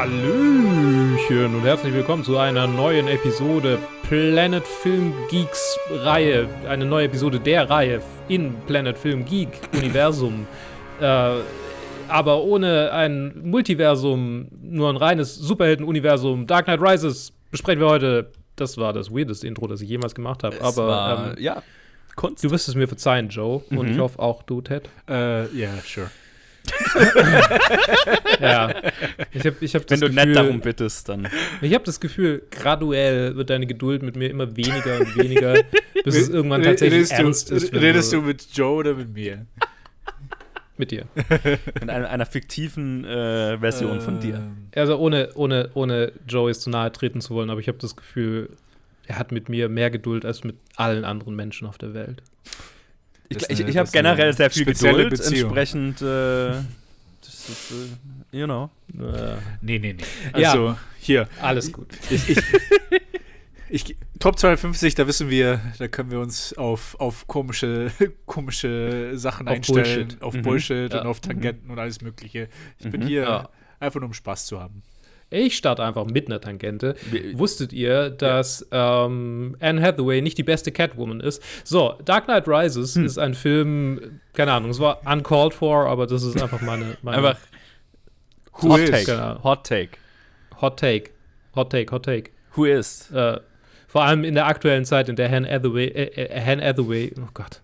Hallöchen und herzlich willkommen zu einer neuen Episode Planet Film Geeks Reihe. Eine neue Episode der Reihe in Planet Film Geek Universum. äh, aber ohne ein Multiversum, nur ein reines Superhelden-Universum. Dark Knight Rises besprechen wir heute. Das war das weirdeste Intro, das ich jemals gemacht habe. Aber war, ähm, ja, Kunst. du wirst es mir verzeihen, Joe. Und Mhm. ich hoffe auch du, Ted. Äh, ja, sure. Ja. Ich habe ich hab das Wenn du Gefühl, nett darum bittest, dann. Ich habe das Gefühl, graduell wird deine Geduld mit mir immer weniger und weniger, bis es irgendwann tatsächlich redest ernst du, ist. Redest du mit Joe oder mit mir? mit dir? In einer, einer fiktiven äh, Version von dir. Ähm, Also ohne, ohne, ohne Joey's zu nahe treten zu wollen, aber ich habe das Gefühl, er hat mit mir mehr Geduld als mit allen anderen Menschen auf der Welt. Ich, ich, ich habe generell sehr viel spezielle Geduld, Beziehung. entsprechend. Äh, das ist, äh, you know. Äh, nee, nee, nee. Ja. Also, hier. alles gut. Ich, ich, ich, Top 250, da wissen wir, da können wir uns auf, auf komische, komische Sachen Auf einstellen. Bullshit. Auf Mhm. Bullshit Ja. und auf Tangenten und alles Mögliche. Ich bin Mhm. hier Ja. einfach nur um Spaß zu haben. Ich starte einfach mit einer Tangente. Wusstet ihr, dass ähm, Anne Hathaway nicht die beste Catwoman ist? So, Dark Knight Rises Hm. ist ein Film, keine Ahnung, es war uncalled for, aber das ist einfach meine, meine Einfach Who Hot is? Take. Genau. Hot Take. Hot Take. Hot Take, Hot Take. Who is? Äh, vor allem in der aktuellen Zeit, in der Anne Hathaway, äh, äh, Anne Hathaway, oh Gott,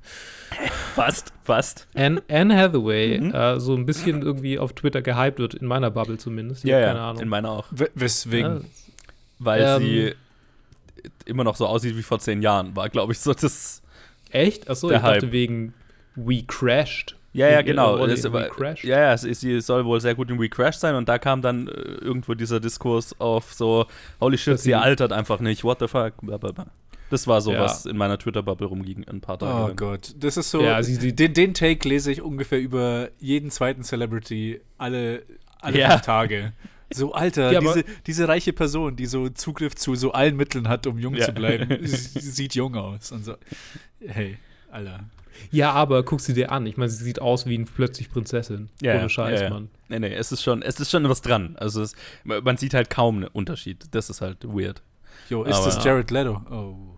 Fast, fast. Anne, Anne Hathaway Mhm. äh, so ein bisschen irgendwie auf Twitter gehypt wird, in meiner Bubble zumindest. Ich Ja, keine Ahnung. In meiner auch. W weswegen? Ja, Weil Ähm. sie immer noch so aussieht wie vor zehn Jahren, war, glaube ich, so das. echt? Achso, Der ich dachte Hype. wegen We Crashed. Ja, ja, genau. Das, aber, We Crashed. ja, ja, sie, soll wohl sehr gut in We Crash sein und da kam dann äh, irgendwo dieser Diskurs auf so, holy shit, sie- altert einfach nicht, what the fuck, blablabla. Das war so, Ja. was in meiner Twitter-Bubble rumging ein paar Tage Oh lang. Gott, das ist so. Ja, sie sieht- den, den Take lese ich ungefähr über jeden zweiten Celebrity alle, alle Ja. fünf Tage. So, Alter, Ja, diese, diese reiche Person, die so Zugriff zu so allen Mitteln hat, um jung Ja. zu bleiben, sie sieht jung aus. Und so, hey, Alter. Ja, aber guck sie dir an. Ich meine, sie sieht aus wie ein plötzlich Prinzessin. Ja, Ohne Scheiß, ja, ja. Mann. Nee, nee, es ist schon, es ist schon was dran. Also es, man sieht halt kaum einen Unterschied. Das ist halt weird. Jo, ist Aber- das Jared Leto? Oh.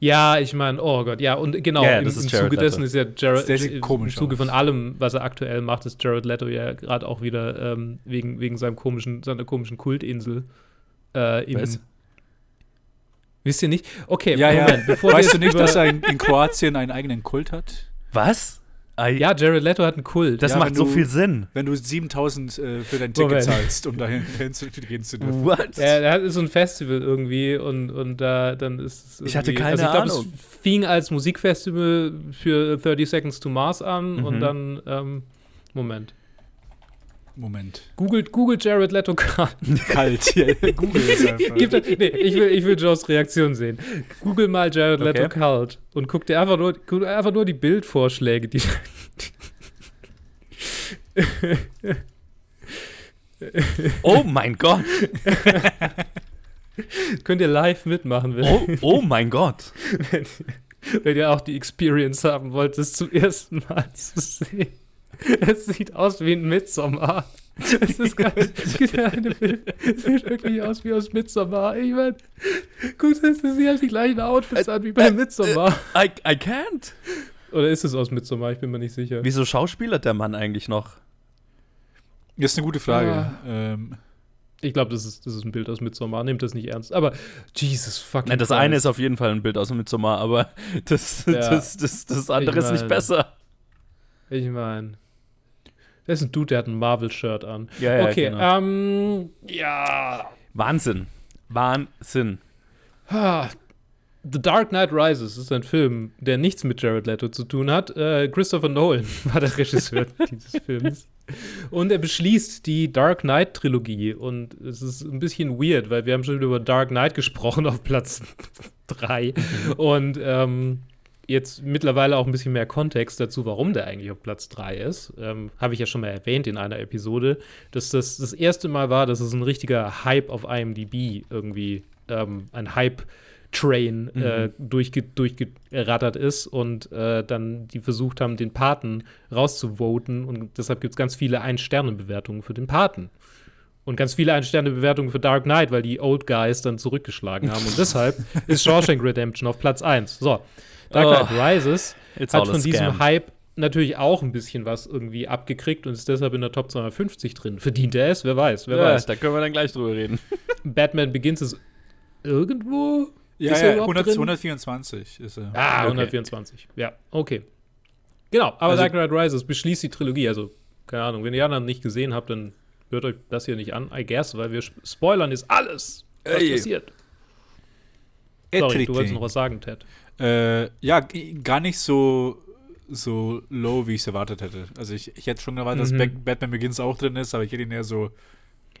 Ja, ich meine, oh Gott, ja, und genau, ja, im, das ist im Zuge dessen Leto. ist ja Jared, Der sieht im Zuge aus. von allem, was er aktuell macht, ist Jared Leto ja gerade auch wieder ähm, wegen, wegen seinem komischen, seiner komischen Kultinsel. Äh, in, Was? Wisst ihr nicht? Okay, Ja, Moment, ja. bevor Weißt du nicht, dass er in, in Kroatien einen eigenen Kult hat? Was? Ah, Ja, Jared Leto hat einen Kult. das ja, macht so du- viel Sinn. Wenn du 7000 äh, für dein Ticket Moment. zahlst, um dahin hinzugehen zu dürfen. What? Ja, er hat so ein Festival irgendwie und, und da dann ist es Ich hatte keine also ich glaub, Ahnung. Es fing als Musikfestival für 30 Seconds to Mars an Mhm. und dann, ähm, Moment. Moment. Googelt, googelt Jared Leto kalt. Kalt. Ja, Google nee, ich will, ich will Joes Reaktion sehen. Google mal Jared Leto Okay. kalt und guck dir einfach nur, guck einfach nur die Bildvorschläge, die. Oh mein Gott. Könnt ihr live mitmachen, wenn, Oh, oh mein Gott. wenn, wenn ihr auch die Experience haben wollt, das zum ersten Mal zu sehen. Es sieht aus wie ein Midsommar. Es ist gar es ja eine es sieht wirklich aus wie aus Midsommar. Ich meine, guck, das sie haben die gleichen Outfits an wie bei Midsommar. I, I can't. Oder ist es aus Midsommar? Ich bin mir nicht sicher. Wieso schauspielert der Mann eigentlich noch? Das ist eine gute Frage. Ah. Ähm, Ich glaube, das ist, das ist ein Bild aus Midsommar. Nehmt das nicht ernst. Aber Jesus fucking Nein, das Christ. eine ist auf jeden Fall ein Bild aus Midsommar, aber das, Ja. das, das, das andere Ich ist nicht mein- besser. Ich meine. Das ist ein Dude, der hat ein Marvel-Shirt an. Ja, ja, okay, genau. ähm. Ja. Wahnsinn. Wahnsinn. The Dark Knight Rises ist ein Film, der nichts mit Jared Leto zu tun hat. Äh, Christopher Nolan war der Regisseur dieses Films. Und er beschließt die Dark Knight-Trilogie. Und es ist ein bisschen weird, weil wir haben schon über Dark Knight gesprochen auf Platz 3. Und ähm, jetzt mittlerweile auch ein bisschen mehr Kontext dazu, warum der eigentlich auf Platz 3 ist. Ähm, Habe ich ja schon mal erwähnt in einer Episode, dass das das erste Mal war, dass es ein richtiger Hype auf IMDb irgendwie, ähm, ein Hype Train äh, durchge durchgerattert ist und äh, dann die versucht haben, den Paten rauszuvoten und deshalb gibt es ganz viele Ein-Sterne-Bewertungen für den Paten. Und ganz viele Ein-Sterne-Bewertungen für Dark Knight, weil die Old Guys dann zurückgeschlagen haben. Und deshalb ist Shawshank Redemption auf Platz 1. So, Dark Knight Oh, Rises hat von diesem. Hype natürlich auch ein bisschen was irgendwie abgekriegt und ist deshalb in der Top 250 drin. Verdient er es? Wer weiß, wer Ja, weiß. da können wir dann gleich drüber reden. Batman Begins ist irgendwo. Ja, ist er ja, überhaupt 100, drin? 124 ist er. Ah, Okay. 124. Ja, okay. Genau, aber Also- Dark Knight Rises beschließt die Trilogie. Also, keine Ahnung, wenn ihr die anderen nicht gesehen habt, dann hört euch das hier nicht an, I guess, weil wir sp- spoilern ist alles, was Ey. passiert. Sorry, du wolltest noch was sagen, Ted. Äh, ja, gar nicht so, so low, wie ich es erwartet hätte. Also ich, ich hätte schon erwartet, dass Mhm. Bat- Batman Begins auch drin ist, aber ich hätte ihn eher so Er ist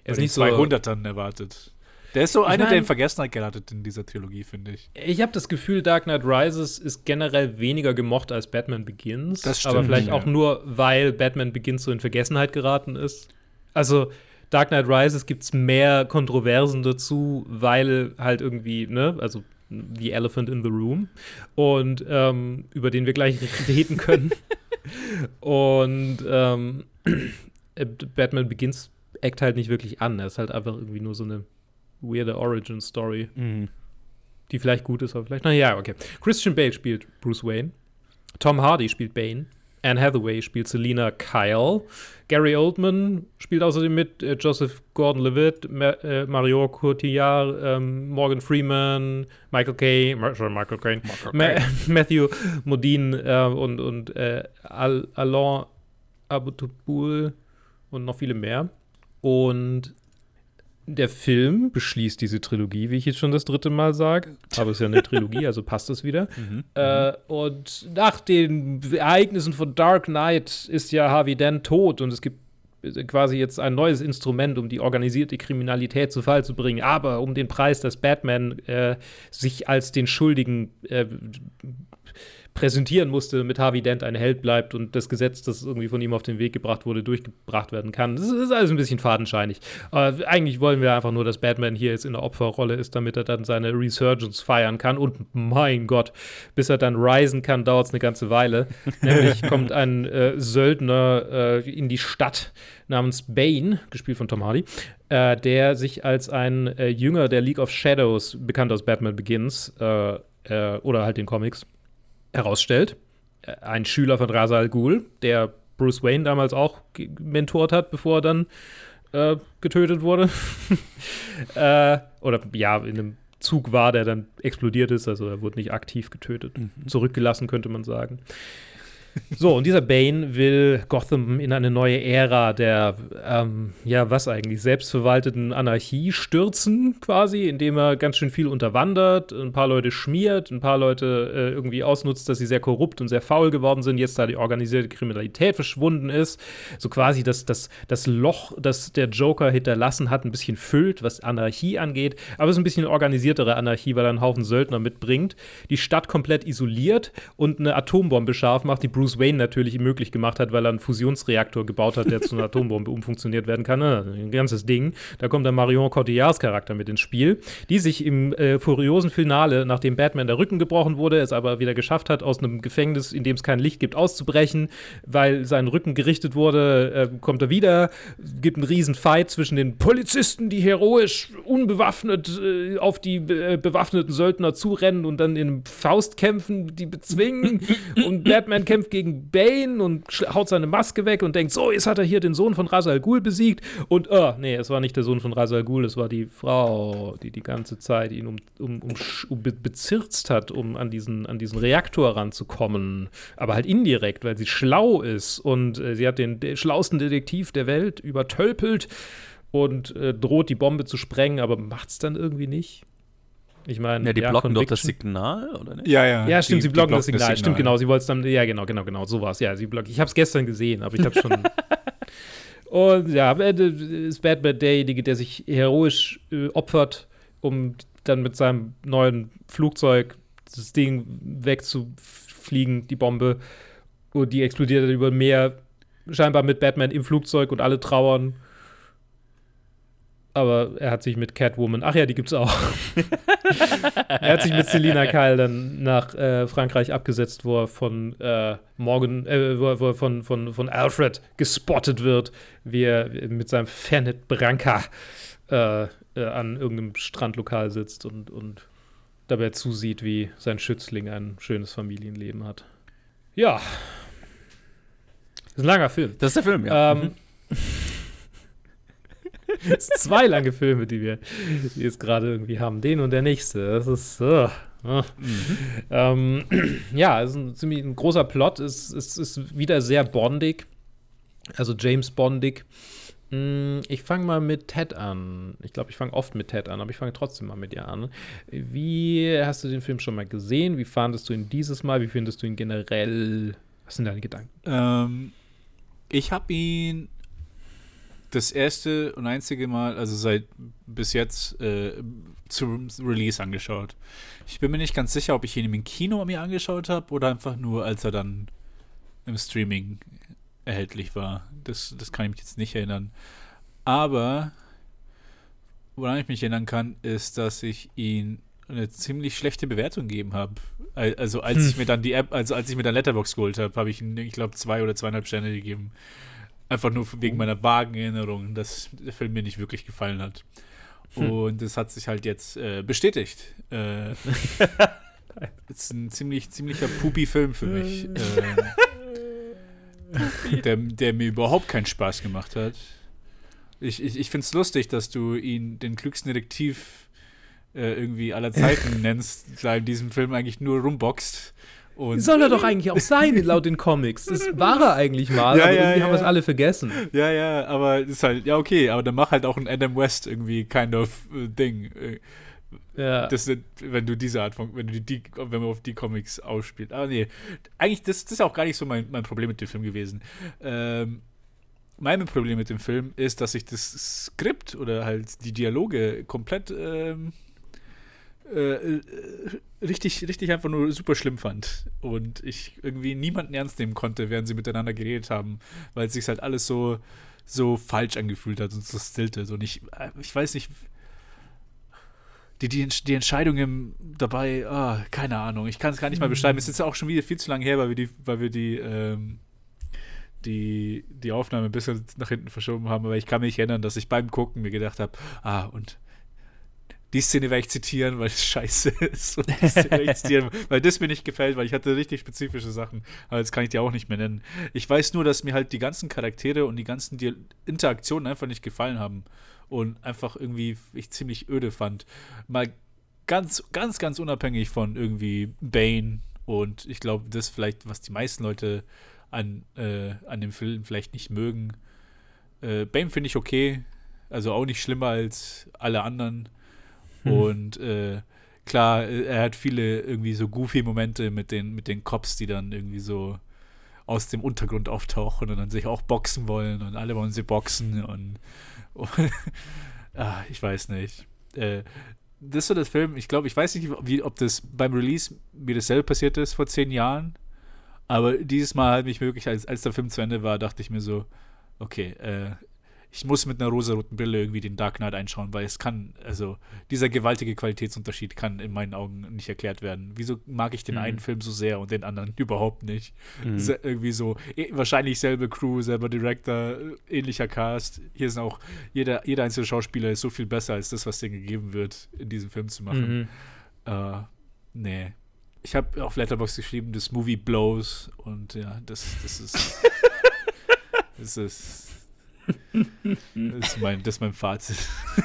bei den nicht so. 200ern erwartet. Der ist so Ich einer, der mein- in Vergessenheit geratet in dieser Trilogie, finde ich. Ich habe das Gefühl, Dark Knight Rises ist generell weniger gemocht als Batman Begins. Das aber stimmt, vielleicht ja. auch nur, weil Batman Begins so in Vergessenheit geraten ist. Also, Dark Knight Rises gibt es mehr Kontroversen dazu, weil halt irgendwie, ne, also The Elephant in the Room und ähm, über den wir gleich reden können. und ähm, äh, Batman Begins eckt halt nicht wirklich an. Er ist halt einfach irgendwie nur so eine weirde Origin-Story Mhm. die vielleicht gut ist, aber vielleicht. Naja, okay. Christian Bale spielt Bruce Wayne. Tom Hardy spielt Bane. Anne Hathaway spielt Selina Kyle. Gary Oldman spielt außerdem mit. Äh, Joseph Gordon-Levitt, Ma äh, Mario Cotillard, ähm, Morgan Freeman, Michael Caine, Ma sorry, Michael Caine, Ma Matthew Modine äh, und, und äh, Al Alain Abutubul und noch viele mehr. Und der Film beschließt diese Trilogie, wie ich jetzt schon das dritte Mal sage. Aber es ist ja eine Trilogie, also passt es wieder. Mhm. Äh, und nach den Ereignissen von Dark Knight ist ja Harvey Dent tot und es gibt quasi jetzt ein neues Instrument, um die organisierte Kriminalität zu Fall zu bringen, aber um den Preis, dass Batman äh, sich als den Schuldigen äh, präsentieren musste, damit Harvey Dent ein Held bleibt und das Gesetz, das irgendwie von ihm auf den Weg gebracht wurde, durchgebracht werden kann. Das ist alles ein bisschen fadenscheinig. Aber eigentlich wollen wir einfach nur, dass Batman hier jetzt in der Opferrolle ist, damit er dann seine Resurgence feiern kann. Und mein Gott, bis er dann risen kann, dauert es eine ganze Weile. Nämlich kommt ein äh, Söldner äh, in die Stadt namens Bane, gespielt von Tom Hardy, äh, der sich als ein äh, Jünger der League of Shadows, bekannt aus Batman Begins, äh, äh, oder halt den Comics, herausstellt. Äh, Ein Schüler von Ra's al Ghul, der Bruce Wayne damals auch mentort hat, bevor er dann äh, getötet wurde. äh, oder ja, in einem Zug war, der dann explodiert ist, also er wurde nicht aktiv getötet. Zurückgelassen, könnte man sagen. So, und dieser Bane will Gotham in eine neue Ära der, ähm, ja, was eigentlich, selbstverwalteten Anarchie stürzen, quasi, indem er ganz schön viel unterwandert, ein paar Leute schmiert, ein paar Leute äh, irgendwie ausnutzt, dass sie sehr korrupt und sehr faul geworden sind, jetzt da die organisierte Kriminalität verschwunden ist, so quasi das, das, das Loch, das der Joker hinterlassen hat, ein bisschen füllt, was Anarchie angeht, aber es ist ein bisschen organisiertere Anarchie, weil er einen Haufen Söldner mitbringt, die Stadt komplett isoliert und eine Atombombe scharf macht, die Bruce Wayne natürlich möglich gemacht hat, weil er einen Fusionsreaktor gebaut hat, der zu einer Atombombe umfunktioniert werden kann. Ne? Ein ganzes Ding. Da kommt dann Marion Cotillards Charakter mit ins Spiel, die sich im äh, furiosen Finale, nachdem Batman der Rücken gebrochen wurde, es aber wieder geschafft hat, aus einem Gefängnis, in dem es kein Licht gibt, auszubrechen, weil sein Rücken gerichtet wurde, äh, kommt er wieder, gibt einen riesen Fight zwischen den Polizisten, die heroisch unbewaffnet äh, auf die äh, bewaffneten Söldner zurennen und dann in Faustkämpfen die bezwingen und Batman kämpft gegen Bane und haut seine Maske weg und denkt, so, jetzt hat er hier den Sohn von Ra's al Ghul besiegt und, äh, nee, es war nicht der Sohn von Ra's al Ghul, es war die Frau, die die ganze Zeit ihn um, um, um, um be bezirzt hat, um an diesen, an diesen Reaktor ranzukommen, aber halt indirekt, weil sie schlau ist und äh, sie hat den de schlauesten Detektiv der Welt übertölpelt und äh, droht die Bombe zu sprengen, aber macht's dann irgendwie nicht. Ich meine, Ja, die blocken doch das Conviction- Signal, oder nicht? Ja, ja. ja, stimmt, die- sie die blocken das Signal. Stimmt, genau, Signal. sie wollte es dann, ja, genau, genau, genau, sowas. Ja, sie blocken. Ich habe es gestern gesehen, aber ich habe schon. Und ja, am Ende ist Batman derjenige, der sich heroisch äh, opfert, um dann mit seinem neuen Flugzeug das Ding wegzufliegen, die Bombe. Und die explodiert dann über dem Meer, scheinbar mit Batman im Flugzeug und alle trauern. Aber er hat sich mit Catwoman, ach ja, die gibt's auch. er hat sich mit Selina Kyle dann nach äh, Frankreich abgesetzt, wo er von äh, Morgan, äh, wo er, wo er von, von, von Alfred gespottet wird, wie er mit seinem Fernet Branca äh, äh, an irgendeinem Strandlokal sitzt und, und dabei zusieht, wie sein Schützling ein schönes Familienleben hat. Ja. Das ist ein langer Film. Das ist der Film, ja. Ähm, es sind zwei lange Filme, die wir jetzt gerade irgendwie haben. Den und der nächste. Das ist. Uh, uh. Mhm. Ähm, ja, es ist ein ziemlich ein großer Plot. Es, es ist wieder sehr bondig. Also James Bondig. Mm, ich fange mal mit Ted an. Ich glaube, ich fange oft mit Ted an, aber ich fange trotzdem mal mit dir an. Wie hast du den Film schon mal gesehen? Wie fandest du ihn dieses Mal? Wie findest du ihn generell? Was sind deine Gedanken? Ähm, ich habe ihn das erste und einzige Mal, also seit bis jetzt, äh, zum Release angeschaut. Ich bin mir nicht ganz sicher, ob ich ihn im Kino mir angeschaut habe oder einfach nur, als er dann im Streaming erhältlich war. Das, das kann ich mich jetzt nicht erinnern. Aber woran ich mich erinnern kann, ist, dass ich ihn eine ziemlich schlechte Bewertung gegeben habe. Also als hm. ich mir dann die App, also als ich mir dann Letterbox geholt habe, habe ich ihn, ich glaube, zwei oder zweieinhalb Sterne gegeben. Einfach nur wegen oh. meiner vagen Erinnerung, dass der Film mir nicht wirklich gefallen hat. Hm. Und das hat sich halt jetzt äh, bestätigt. Äh, ist ein ziemlich, ziemlicher Pupi-Film für mich. äh, der, der mir überhaupt keinen Spaß gemacht hat. Ich, ich, ich finde es lustig, dass du ihn den klügsten Detektiv äh, irgendwie aller Zeiten nennst, da in diesem Film eigentlich nur rumboxt. Und Soll er doch eigentlich auch sein, laut den Comics. Das war er eigentlich mal, ja, aber ja, irgendwie ja. haben wir es alle vergessen. Ja, ja, aber ist halt, ja, okay, aber dann mach halt auch ein Adam West irgendwie kind of uh, Ding. Äh, ja. Das sind, wenn du diese Art von, wenn du die, wenn man auf die Comics ausspielt. Aber nee, eigentlich, das, das ist auch gar nicht so mein, mein Problem mit dem Film gewesen. Ähm, mein Problem mit dem Film ist, dass ich das Skript oder halt die Dialoge komplett ähm, äh, äh, richtig, richtig einfach nur super schlimm fand. Und ich irgendwie niemanden ernst nehmen konnte, während sie miteinander geredet haben, weil es sich halt alles so, so falsch angefühlt hat und so stiltet. Und ich, äh, ich weiß nicht, die, die, die Entscheidungen dabei, oh, keine Ahnung, ich kann es gar nicht mal beschreiben. Es ist auch schon wieder viel zu lange her, weil wir die, weil wir die, ähm, die, die Aufnahme ein bisschen nach hinten verschoben haben, aber ich kann mich erinnern, dass ich beim Gucken mir gedacht habe, ah, und die Szene werde ich zitieren, weil es scheiße ist. Und die Szene zitieren, weil das mir nicht gefällt, weil ich hatte richtig spezifische Sachen. Aber das kann ich dir auch nicht mehr nennen. Ich weiß nur, dass mir halt die ganzen Charaktere und die ganzen Di Interaktionen einfach nicht gefallen haben. Und einfach irgendwie ich ziemlich öde fand. Mal ganz, ganz, ganz unabhängig von irgendwie Bane. Und ich glaube, das vielleicht, was die meisten Leute an, äh, an dem Film vielleicht nicht mögen. Äh, Bane finde ich okay. Also auch nicht schlimmer als alle anderen. Hm. Und äh, klar, er hat viele irgendwie so goofy Momente mit den, mit den Cops, die dann irgendwie so aus dem Untergrund auftauchen und dann sich auch boxen wollen und alle wollen sie boxen und, und ah, ich weiß nicht. Äh, das ist so das Film, ich glaube, ich weiß nicht, wie, ob das beim Release mir dasselbe passiert ist vor zehn Jahren, aber dieses Mal hat mich wirklich, als, als der Film zu Ende war, dachte ich mir so, okay, äh, ich muss mit einer rosaroten Brille irgendwie den Dark Knight einschauen, weil es kann, also dieser gewaltige Qualitätsunterschied kann in meinen Augen nicht erklärt werden. Wieso mag ich den mhm. einen Film so sehr und den anderen überhaupt nicht? Mhm. Irgendwie so, eh, wahrscheinlich selbe Crew, selber Director, ähnlicher Cast. Hier sind auch, jeder, jeder einzelne Schauspieler ist so viel besser als das, was denen gegeben wird, in diesem Film zu machen. Mhm. Uh, nee. Ich habe auf Letterboxd geschrieben, das Movie blows und ja, das, das ist. das ist das, ist mein, das ist mein Fazit.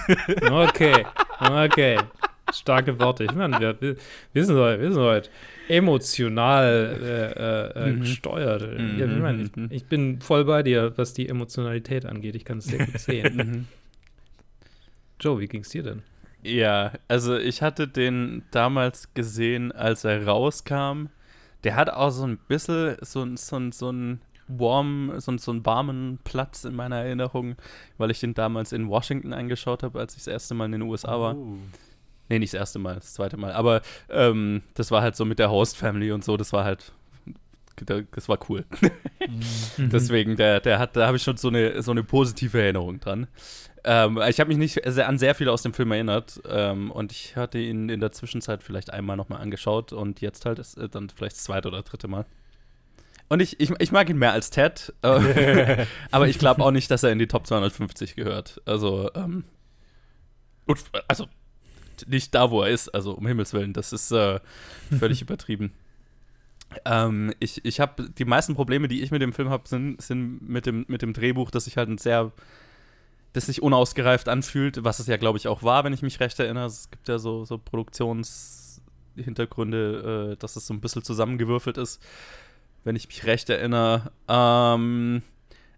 Okay, okay. Starke Worte. Ich meine, wir, wir, sind heute, wir sind heute emotional äh, äh, mhm. gesteuert. Mhm. Ja, ich, meine, ich, ich, bin voll bei dir, was die Emotionalität angeht. Ich kann es sehr gut sehen. Mhm. Joe, wie ging es dir denn? Ja, also ich hatte den damals gesehen, als er rauskam. Der hat auch so ein bisschen so, so, so ein warm, so, so einen warmen Platz in meiner Erinnerung, weil ich den damals in Washington angeschaut habe, als ich das erste Mal in den USA war. Oh. Nee, nicht das erste Mal, das zweite Mal. Aber ähm, das war halt so mit der Host Family und so, das war halt das war cool. Mhm. Deswegen, der, der hat, da habe ich schon so eine, so eine positive Erinnerung dran. Ähm, ich habe mich nicht sehr, an sehr viel aus dem Film erinnert ähm, und ich hatte ihn in der Zwischenzeit vielleicht einmal nochmal angeschaut und jetzt halt ist, äh, dann vielleicht das zweite oder dritte Mal. Und ich, ich, ich mag ihn mehr als Ted, äh, aber ich glaube auch nicht, dass er in die Top 250 gehört. Also, ähm, also nicht da, wo er ist, also um Himmels Willen, das ist äh, völlig übertrieben. Ähm, ich ich habe die meisten Probleme, die ich mit dem Film habe, sind, sind mit, dem, mit dem Drehbuch, dass ich halt ein sehr, das sich unausgereift anfühlt, was es ja, glaube ich, auch war, wenn ich mich recht erinnere. Es gibt ja so, so Produktionshintergründe, äh, dass es so ein bisschen zusammengewürfelt ist wenn ich mich recht erinnere. Ähm,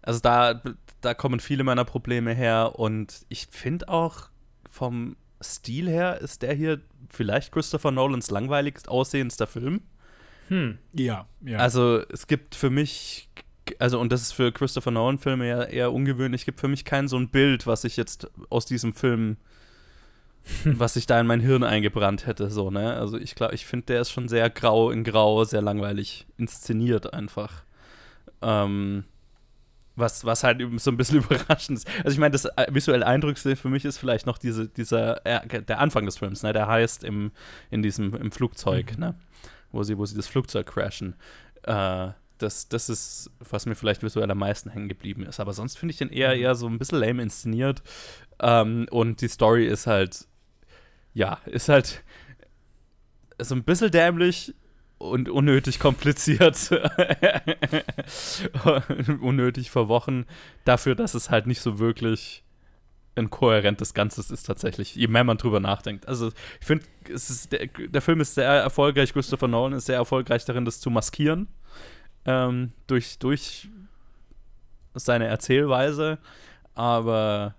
also da, da kommen viele meiner Probleme her und ich finde auch vom Stil her ist der hier vielleicht Christopher Nolans langweiligst aussehendster Film. Hm. Ja, ja. Also es gibt für mich, also und das ist für Christopher Nolan-Filme ja eher ungewöhnlich, es gibt für mich kein so ein Bild, was ich jetzt aus diesem Film was sich da in mein Hirn eingebrannt hätte, so, ne? Also ich glaube, ich finde, der ist schon sehr grau in grau, sehr langweilig inszeniert einfach. Ähm, was, was halt so ein bisschen überraschend ist. Also ich meine, das äh, visuell Eindrückste für mich ist vielleicht noch diese, dieser, äh, der Anfang des Films, ne? Der heißt im, in diesem, im Flugzeug, mhm. ne? Wo sie, wo sie das Flugzeug crashen. Äh, das, das ist, was mir vielleicht visuell am meisten hängen geblieben ist. Aber sonst finde ich den eher, mhm. eher so ein bisschen lame inszeniert. Ähm, und die Story ist halt ja, ist halt so ein bisschen dämlich und unnötig kompliziert. unnötig verwochen. Dafür, dass es halt nicht so wirklich ein kohärentes Ganzes ist tatsächlich, je mehr man drüber nachdenkt. Also ich finde, der, der, Film ist sehr erfolgreich, Christopher Nolan ist sehr erfolgreich darin, das zu maskieren. Ähm, durch, durch seine Erzählweise. Aber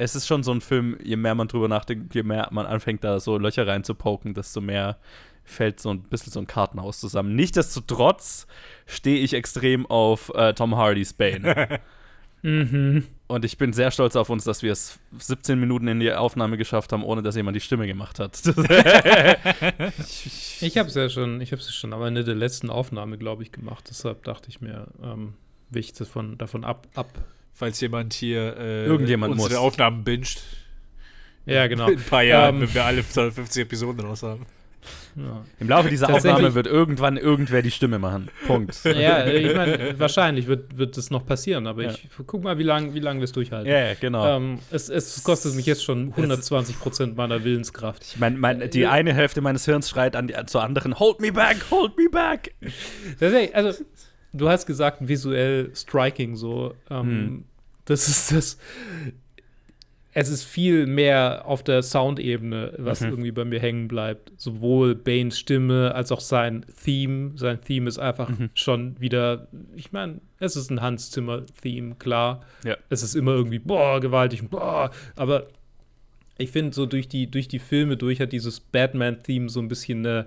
es ist schon so ein Film, je mehr man drüber nachdenkt, je mehr man anfängt, da so Löcher reinzupoken, desto mehr fällt so ein bisschen so ein Kartenhaus zusammen. Nichtsdestotrotz stehe ich extrem auf äh, Tom Hardys Bane. mhm. Und ich bin sehr stolz auf uns, dass wir es 17 Minuten in die Aufnahme geschafft haben, ohne dass jemand die Stimme gemacht hat. ich habe es ja schon, ich habe es schon am Ende der letzten Aufnahme, glaube ich, gemacht. Deshalb dachte ich mir, ähm, will ich davon, davon ab, ab falls jemand hier äh, Irgendjemand unsere muss. Aufnahmen binscht. Ja, genau. In ein paar Jahren, um, ähm, wenn wir alle 250 Episoden raus haben. Ja. Im Laufe dieser Aufnahme wird irgendwann irgendwer die Stimme machen. Punkt. Ja, ich meine, wahrscheinlich wird, wird das noch passieren, aber ja. ich guck mal, wie lange wie lang wir es durchhalten. Ja, ja genau. Ähm, es, es, kostet mich jetzt schon 120 Prozent meiner Willenskraft. Ich meine, mein, die eine Hälfte meines Hirns schreit an die, zur anderen: Hold me back, hold me back. Also, du hast gesagt, visuell striking so. Ähm, hm. Das ist das. Es ist viel mehr auf der Soundebene, was mhm. irgendwie bei mir hängen bleibt. Sowohl Banes Stimme als auch sein Theme. Sein Theme ist einfach mhm. schon wieder, ich meine, es ist ein Hans Zimmer-Theme, klar. Ja. Es ist immer irgendwie, boah, gewaltig, boah. Aber ich finde, so durch die, durch die Filme durch hat dieses Batman-Theme so ein bisschen eine,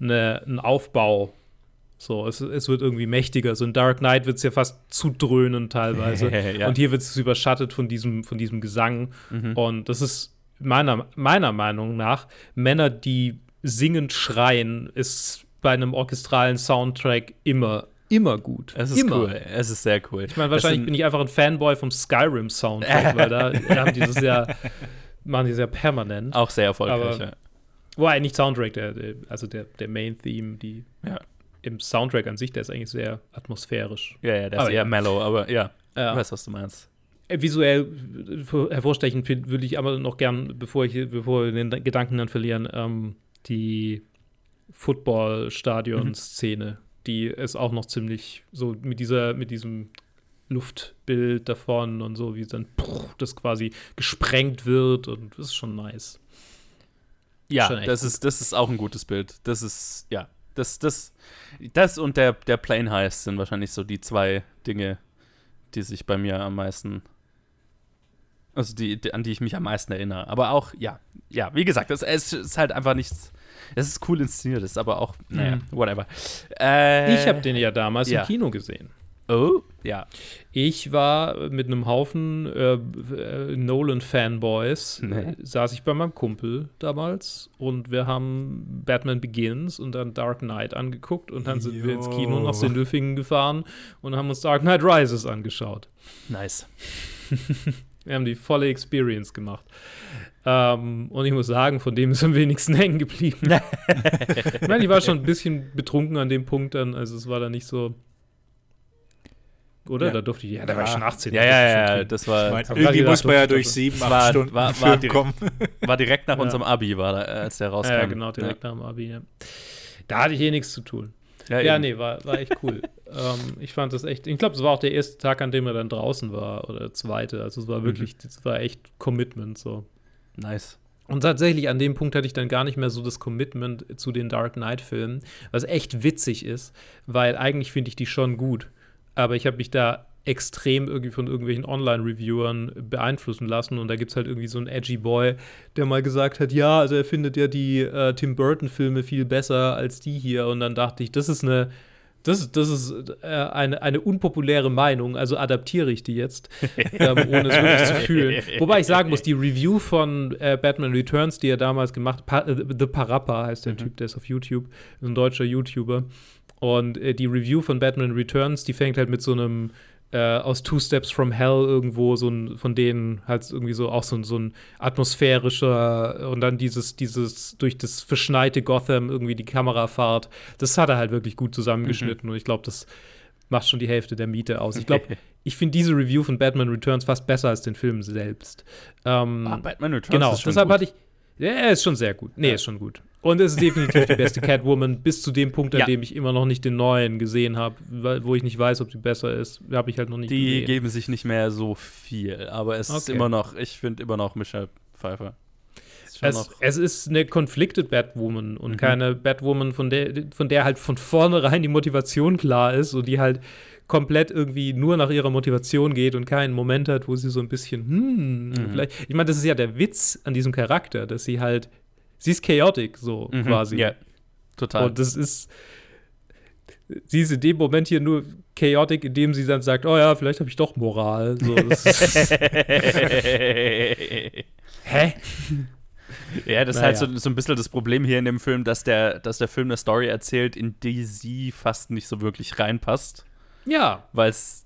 eine, einen Aufbau so, es, es wird irgendwie mächtiger. So in Dark Knight wird es ja fast zu dröhnen teilweise. ja. Und hier wird es überschattet von diesem, von diesem Gesang. Mhm. Und das ist meiner, meiner Meinung nach, Männer, die singend schreien, ist bei einem orchestralen Soundtrack immer immer gut. Es ist immer. cool. Es ist sehr cool. Ich meine, wahrscheinlich bin ich einfach ein Fanboy vom Skyrim Soundtrack, weil da haben die das ja, machen die ja permanent. Auch sehr erfolgreich, Aber, ja. Wobei, nicht Soundtrack, der, der, also der, der Main Theme, die ja im Soundtrack an sich, der ist eigentlich sehr atmosphärisch. Ja, ja, der ist eher ja. mellow, aber ja, ja. ich weiß, was du meinst. Äh, visuell hervorstechend würde ich aber noch gern, bevor, ich, bevor wir den Gedanken dann verlieren, ähm, die Football-Stadion-Szene, mhm. die ist auch noch ziemlich so mit dieser, mit diesem Luftbild davon und so, wie dann das quasi gesprengt wird und das ist schon nice. Ja, das ist, das ist auch ein gutes Bild. Das ist, ja, das, das, das und der, der Plane Heist sind wahrscheinlich so die zwei Dinge, die sich bei mir am meisten, also die, die an die ich mich am meisten erinnere. Aber auch, ja, ja, wie gesagt, es, es ist halt einfach nichts. Es ist cool inszeniert, ist aber auch, naja, mhm. whatever. Äh, ich habe den ja damals ja. im Kino gesehen. Oh, ja. Ich war mit einem Haufen äh, äh, Nolan-Fanboys, nee. saß ich bei meinem Kumpel damals und wir haben Batman Begins und dann Dark Knight angeguckt und dann sind jo. wir ins Kino nach Sindelfingen gefahren und haben uns Dark Knight Rises angeschaut. Nice. wir haben die volle Experience gemacht. Ähm, und ich muss sagen, von dem ist am wenigsten hängen geblieben. ich meine, ich war schon ein bisschen betrunken an dem Punkt dann, also es war da nicht so oder? Ja. Da durfte ich, ja, da war ich schon 18. Ja, ja, ja, das war. Ich mein, irgendwie muss man ja durch sieben, acht war, Stunden war, war, direkt, kommen. war direkt nach ja. unserem Abi, war da, als der rauskam. Ja, genau, direkt nach dem Abi, ja. Da hatte ich eh nichts zu tun. Ja, ja nee, war, war echt cool. ähm, ich fand das echt, ich glaube, es war auch der erste Tag, an dem er dann draußen war oder der zweite. Also es war mhm. wirklich, es mhm. war echt Commitment so. Nice. Und tatsächlich an dem Punkt hatte ich dann gar nicht mehr so das Commitment zu den Dark Knight-Filmen, was echt witzig ist, weil eigentlich finde ich die schon gut aber ich habe mich da extrem irgendwie von irgendwelchen Online-Reviewern beeinflussen lassen. Und da gibt es halt irgendwie so einen edgy Boy, der mal gesagt hat, ja, also er findet ja die äh, Tim Burton-Filme viel besser als die hier. Und dann dachte ich, das ist eine, das, das ist äh, eine, eine unpopuläre Meinung, also adaptiere ich die jetzt, ähm, ohne es wirklich zu fühlen. Wobei ich sagen muss, die Review von äh, Batman Returns, die er damals gemacht hat, pa The Parappa heißt der mhm. Typ, der ist auf YouTube, ein deutscher YouTuber. Und äh, die Review von Batman Returns, die fängt halt mit so einem äh, aus Two Steps from Hell irgendwo, so ein, von denen halt irgendwie so auch so, so ein atmosphärischer und dann dieses, dieses durch das verschneite Gotham irgendwie die Kamerafahrt. Das hat er halt wirklich gut zusammengeschnitten mhm. und ich glaube, das macht schon die Hälfte der Miete aus. Ich glaube, ich finde diese Review von Batman Returns fast besser als den Film selbst. Ähm, ah, Batman Returns genau, ist schon deshalb gut. hatte ich. Ja, er ist schon sehr gut. Nee, ja. ist schon gut. Und es ist definitiv die beste Catwoman bis zu dem Punkt, an ja. dem ich immer noch nicht den neuen gesehen habe, wo ich nicht weiß, ob sie besser ist. Habe ich halt noch nicht die gesehen. Die geben sich nicht mehr so viel, aber es okay. ist immer noch, ich finde immer noch Michelle Pfeiffer. Es, es, ist eine conflicted Batwoman und mhm. keine Batwoman, von der, von der halt von vornherein die Motivation klar ist und die halt komplett irgendwie nur nach ihrer Motivation geht und keinen Moment hat, wo sie so ein bisschen, hm, mhm. vielleicht. Ich meine, das ist ja der Witz an diesem Charakter, dass sie halt sie ist chaotic, so mhm, quasi. Ja, total. Und das ist, sie ist in dem Moment hier nur chaotic, indem sie dann sagt, oh ja, vielleicht habe ich doch Moral. So, Hä? Ja, das naja. ist halt so, so ein bisschen das Problem hier in dem Film, dass der, dass der Film eine Story erzählt, in die sie fast nicht so wirklich reinpasst. Ja. Weil es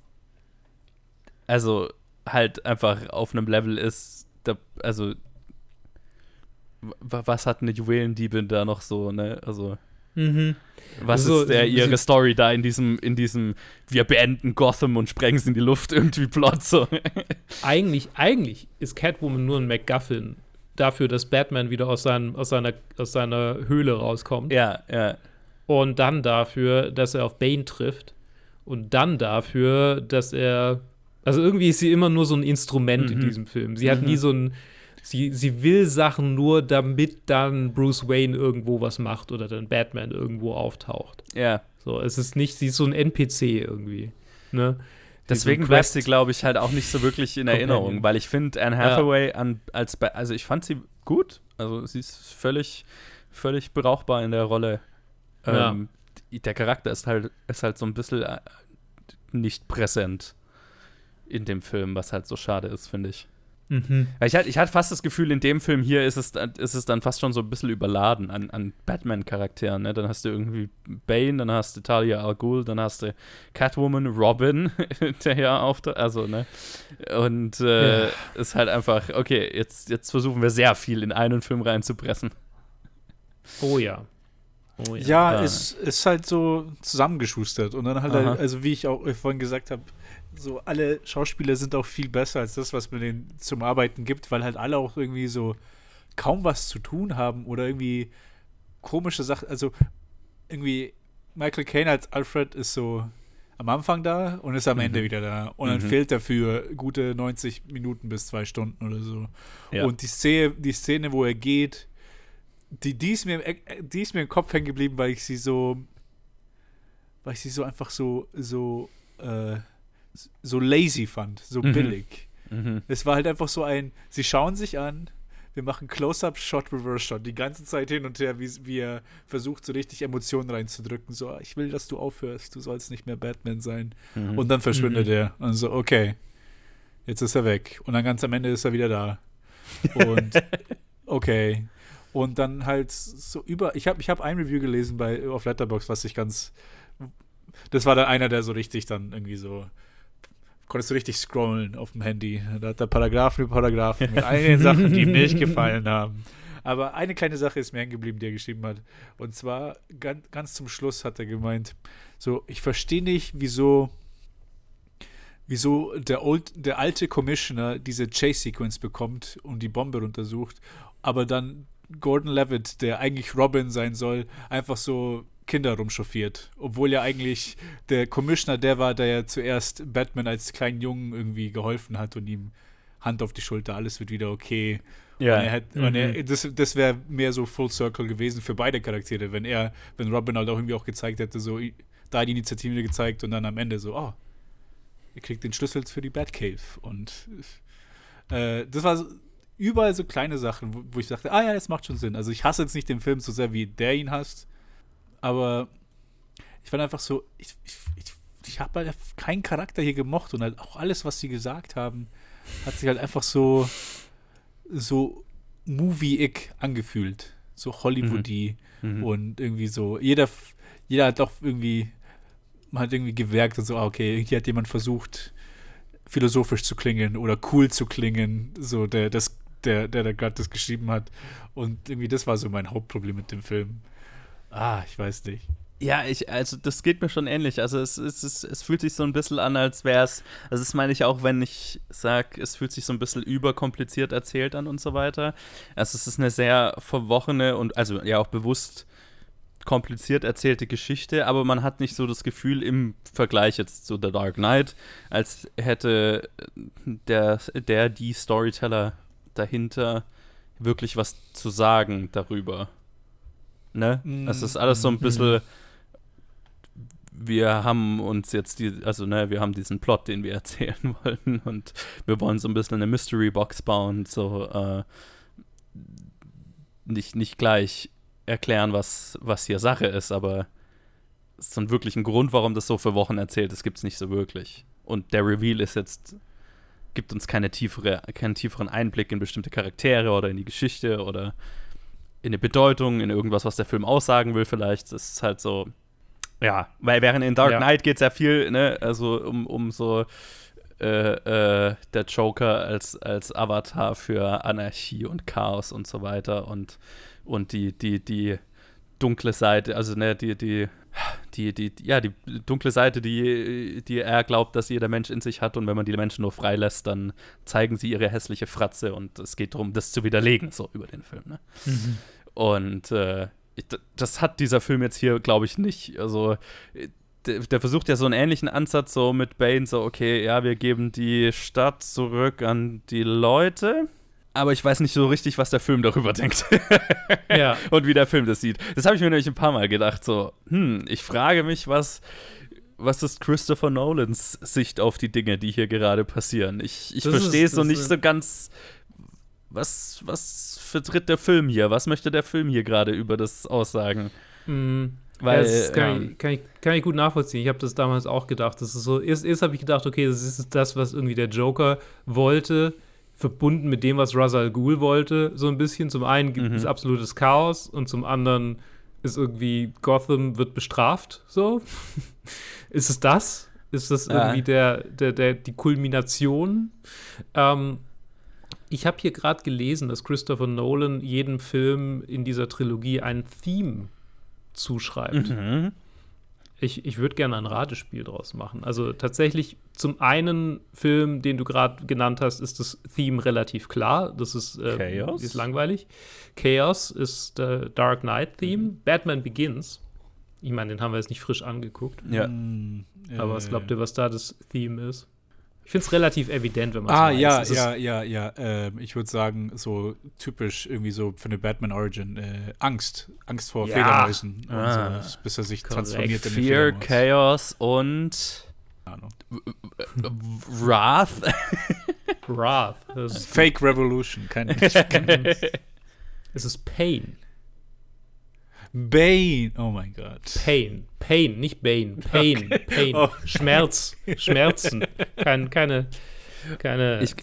also halt einfach auf einem Level ist, da, also was hat eine Juwelendiebin da noch so, ne? Also. Mhm. Was also, ist der, ihre Story da in diesem, in diesem, wir beenden Gotham und sprengen es in die Luft irgendwie Plot so? eigentlich, eigentlich ist Catwoman nur ein MacGuffin dafür, dass Batman wieder aus, seinem, aus, seiner, aus seiner Höhle rauskommt. Ja, ja. Und dann dafür, dass er auf Bane trifft. Und dann dafür, dass er. Also irgendwie ist sie immer nur so ein Instrument mhm. in diesem Film. Sie mhm. hat nie so ein sie, sie will Sachen nur, damit dann Bruce Wayne irgendwo was macht oder dann Batman irgendwo auftaucht. Ja. So, es ist nicht, sie ist so ein NPC irgendwie. Ne? Deswegen bleibt sie, glaube ich, halt auch nicht so wirklich in Erinnerung, weil ich finde Anne Hathaway ja. an, als, also ich fand sie gut, also sie ist völlig, völlig brauchbar in der Rolle. Ja. Der Charakter ist halt, ist halt so ein bisschen äh, nicht präsent in dem Film, was halt so schade ist, finde ich. Mhm. Ich, hatte, ich hatte fast das Gefühl, in dem Film hier ist es, ist es dann fast schon so ein bisschen überladen an, an Batman-Charakteren. Ne? Dann hast du irgendwie Bane, dann hast du Talia al Ghul, dann hast du Catwoman, Robin, der ja auftritt. Also, ne? Und äh, ja. ist halt einfach, okay, jetzt, jetzt versuchen wir sehr viel in einen Film reinzupressen. Oh ja. Oh ja, ja es ist halt so zusammengeschustert. Und dann halt, halt also wie ich auch vorhin gesagt habe, so alle Schauspieler sind auch viel besser als das, was man denen zum Arbeiten gibt, weil halt alle auch irgendwie so kaum was zu tun haben oder irgendwie komische Sachen. Also irgendwie Michael Caine als Alfred ist so am Anfang da und ist am mhm. Ende wieder da. Und dann mhm. fehlt dafür gute 90 Minuten bis zwei Stunden oder so. Ja. Und die Szene, die Szene, wo er geht, die, die, ist mir, die ist mir im Kopf hängen geblieben, weil ich sie so, weil ich sie so einfach so, so, äh, so lazy fand, so mhm. billig. Mhm. Es war halt einfach so ein, sie schauen sich an, wir machen Close-Up, Shot, Reverse Shot. Die ganze Zeit hin und her, wie, er versucht, so richtig Emotionen reinzudrücken. So, ich will, dass du aufhörst, du sollst nicht mehr Batman sein. Mhm. Und dann verschwindet mhm. er. Und so, okay, jetzt ist er weg. Und dann ganz am Ende ist er wieder da. Und okay. Und dann halt so über. Ich habe ich hab ein Review gelesen bei auf Letterbox, was ich ganz. Das war dann einer, der so richtig dann irgendwie so konntest du richtig scrollen auf dem Handy. Da hat er Paragraphen über Paragraphen mit einigen Sachen, die ihm nicht gefallen haben. Aber eine kleine Sache ist mir hängen geblieben, die er geschrieben hat. Und zwar ganz, ganz zum Schluss hat er gemeint, so, ich verstehe nicht, wieso, wieso der, old, der alte Commissioner diese Chase-Sequence bekommt und die Bombe untersucht, aber dann Gordon Levitt, der eigentlich Robin sein soll, einfach so Kinder rumchauffiert. Obwohl ja eigentlich der Commissioner der war, der ja zuerst Batman als kleinen Jungen irgendwie geholfen hat und ihm Hand auf die Schulter, alles wird wieder okay. Ja. Und er hat, mhm. und er, mhm. das das wäre mehr so Full Circle gewesen für beide Charaktere, wenn er, wenn Robin halt auch irgendwie auch gezeigt hätte, so da die Initiative gezeigt und dann am Ende so, oh, ihr kriegt den Schlüssel für die Batcave. Und äh, das war überall so kleine Sachen, wo, wo, ich dachte, ah ja, das macht schon Sinn. Also ich hasse jetzt nicht den Film so sehr, wie der ihn hasst, aber ich fand einfach so, ich, ich, ich, ich habe halt keinen Charakter hier gemocht und halt auch alles, was sie gesagt haben, hat sich halt einfach so, so movie-ig angefühlt. So Hollywoody mhm. mhm. und irgendwie so, jeder, jeder hat doch irgendwie, man hat irgendwie gewerkt und so, ah, okay, hier hat jemand versucht, philosophisch zu klingen oder cool zu klingen, so der, das, der, der, der gerade das geschrieben hat. Und irgendwie das war so mein Hauptproblem mit dem Film. Ah, ich weiß nicht. Ja, ich, also das geht mir schon ähnlich. Also es, es, es, es fühlt sich so ein bisschen an, als wäre es, also das meine ich auch, wenn ich sage, es fühlt sich so ein bisschen überkompliziert erzählt an und so weiter. Also es ist eine sehr verworrene und also ja auch bewusst kompliziert erzählte Geschichte, aber man hat nicht so das Gefühl im Vergleich jetzt zu The Dark Knight, als hätte der, der die Storyteller dahinter wirklich was zu sagen darüber. Ne? Mm. Es ist alles so ein bisschen. Wir haben uns jetzt die, also ne, wir haben diesen Plot, den wir erzählen wollten und wir wollen so ein bisschen eine Mystery Box bauen, so äh, nicht, nicht gleich erklären, was, was hier Sache ist, aber so einen wirklichen Grund, warum das so für Wochen erzählt ist, gibt es nicht so wirklich. Und der Reveal ist jetzt, gibt uns keine tiefere, keinen tieferen Einblick in bestimmte Charaktere oder in die Geschichte oder in eine Bedeutung, in irgendwas, was der Film aussagen will, vielleicht. Das ist halt so, ja, weil während in Dark ja. Knight geht es ja viel, ne, also um, um so äh, äh, der Joker als, als Avatar für Anarchie und Chaos und so weiter und, und die, die, die dunkle Seite, also ne, die, die, die, die, ja, die dunkle Seite, die, die er glaubt, dass jeder Mensch in sich hat und wenn man die Menschen nur freilässt, dann zeigen sie ihre hässliche Fratze und es geht darum, das zu widerlegen, so über den Film, ne? Mhm. Und äh, das hat dieser Film jetzt hier, glaube ich, nicht. Also, der, der, versucht ja so einen ähnlichen Ansatz, so mit Bane, so, okay, ja, wir geben die Stadt zurück an die Leute. Aber ich weiß nicht so richtig, was der Film darüber denkt. ja. Und wie der Film das sieht. Das habe ich mir nämlich ein paar Mal gedacht, so, hm, ich frage mich, was, was ist Christopher Nolans Sicht auf die Dinge, die hier gerade passieren? Ich, ich verstehe es so nicht so ganz, was, was vertritt der Film hier? Was möchte der Film hier gerade über das aussagen? Mhm. Weil, ja, kann, ja. ich, kann, ich, kann, ich, gut nachvollziehen. Ich habe das damals auch gedacht. Das ist so, erst, erst habe ich gedacht, okay, das ist das, was irgendwie der Joker wollte, verbunden mit dem, was Ra's al Ghul wollte, so ein bisschen. Zum einen gibt mhm. es absolutes Chaos und zum anderen ist irgendwie Gotham wird bestraft, so. ist es das? Ist das irgendwie der, der, der, die Kulmination? Ähm, ich habe hier gerade gelesen, dass Christopher Nolan jedem Film in dieser Trilogie ein Theme zuschreibt. Mhm. Ich, ich würde gerne ein Ratespiel draus machen. Also tatsächlich zum einen Film, den du gerade genannt hast, ist das Theme relativ klar. Das ist, äh, Chaos? ist langweilig. Chaos ist der Dark Knight Theme. Mhm. Batman Begins. Ich meine, den haben wir jetzt nicht frisch angeguckt. Ja. Aber was glaubt ihr, was da das Theme ist? Ich finde es relativ evident, wenn man es Ah, ja, ja, ja, ja, äh, ich würde sagen, so typisch irgendwie so für eine Batman Origin. Äh, Angst. Angst vor ja. Fledermäusen. Ah. So, bis er sich Correct. transformiert in Fear, Chaos und. Wrath. Wrath. Fake Revolution. Kein, es ist Pain. Bane. Oh mein Gott. Pain. Pain, nicht Bane. Pain. Okay. Pain. Oh. Schmerz. Schmerzen. Kein, keine. Keine, ich,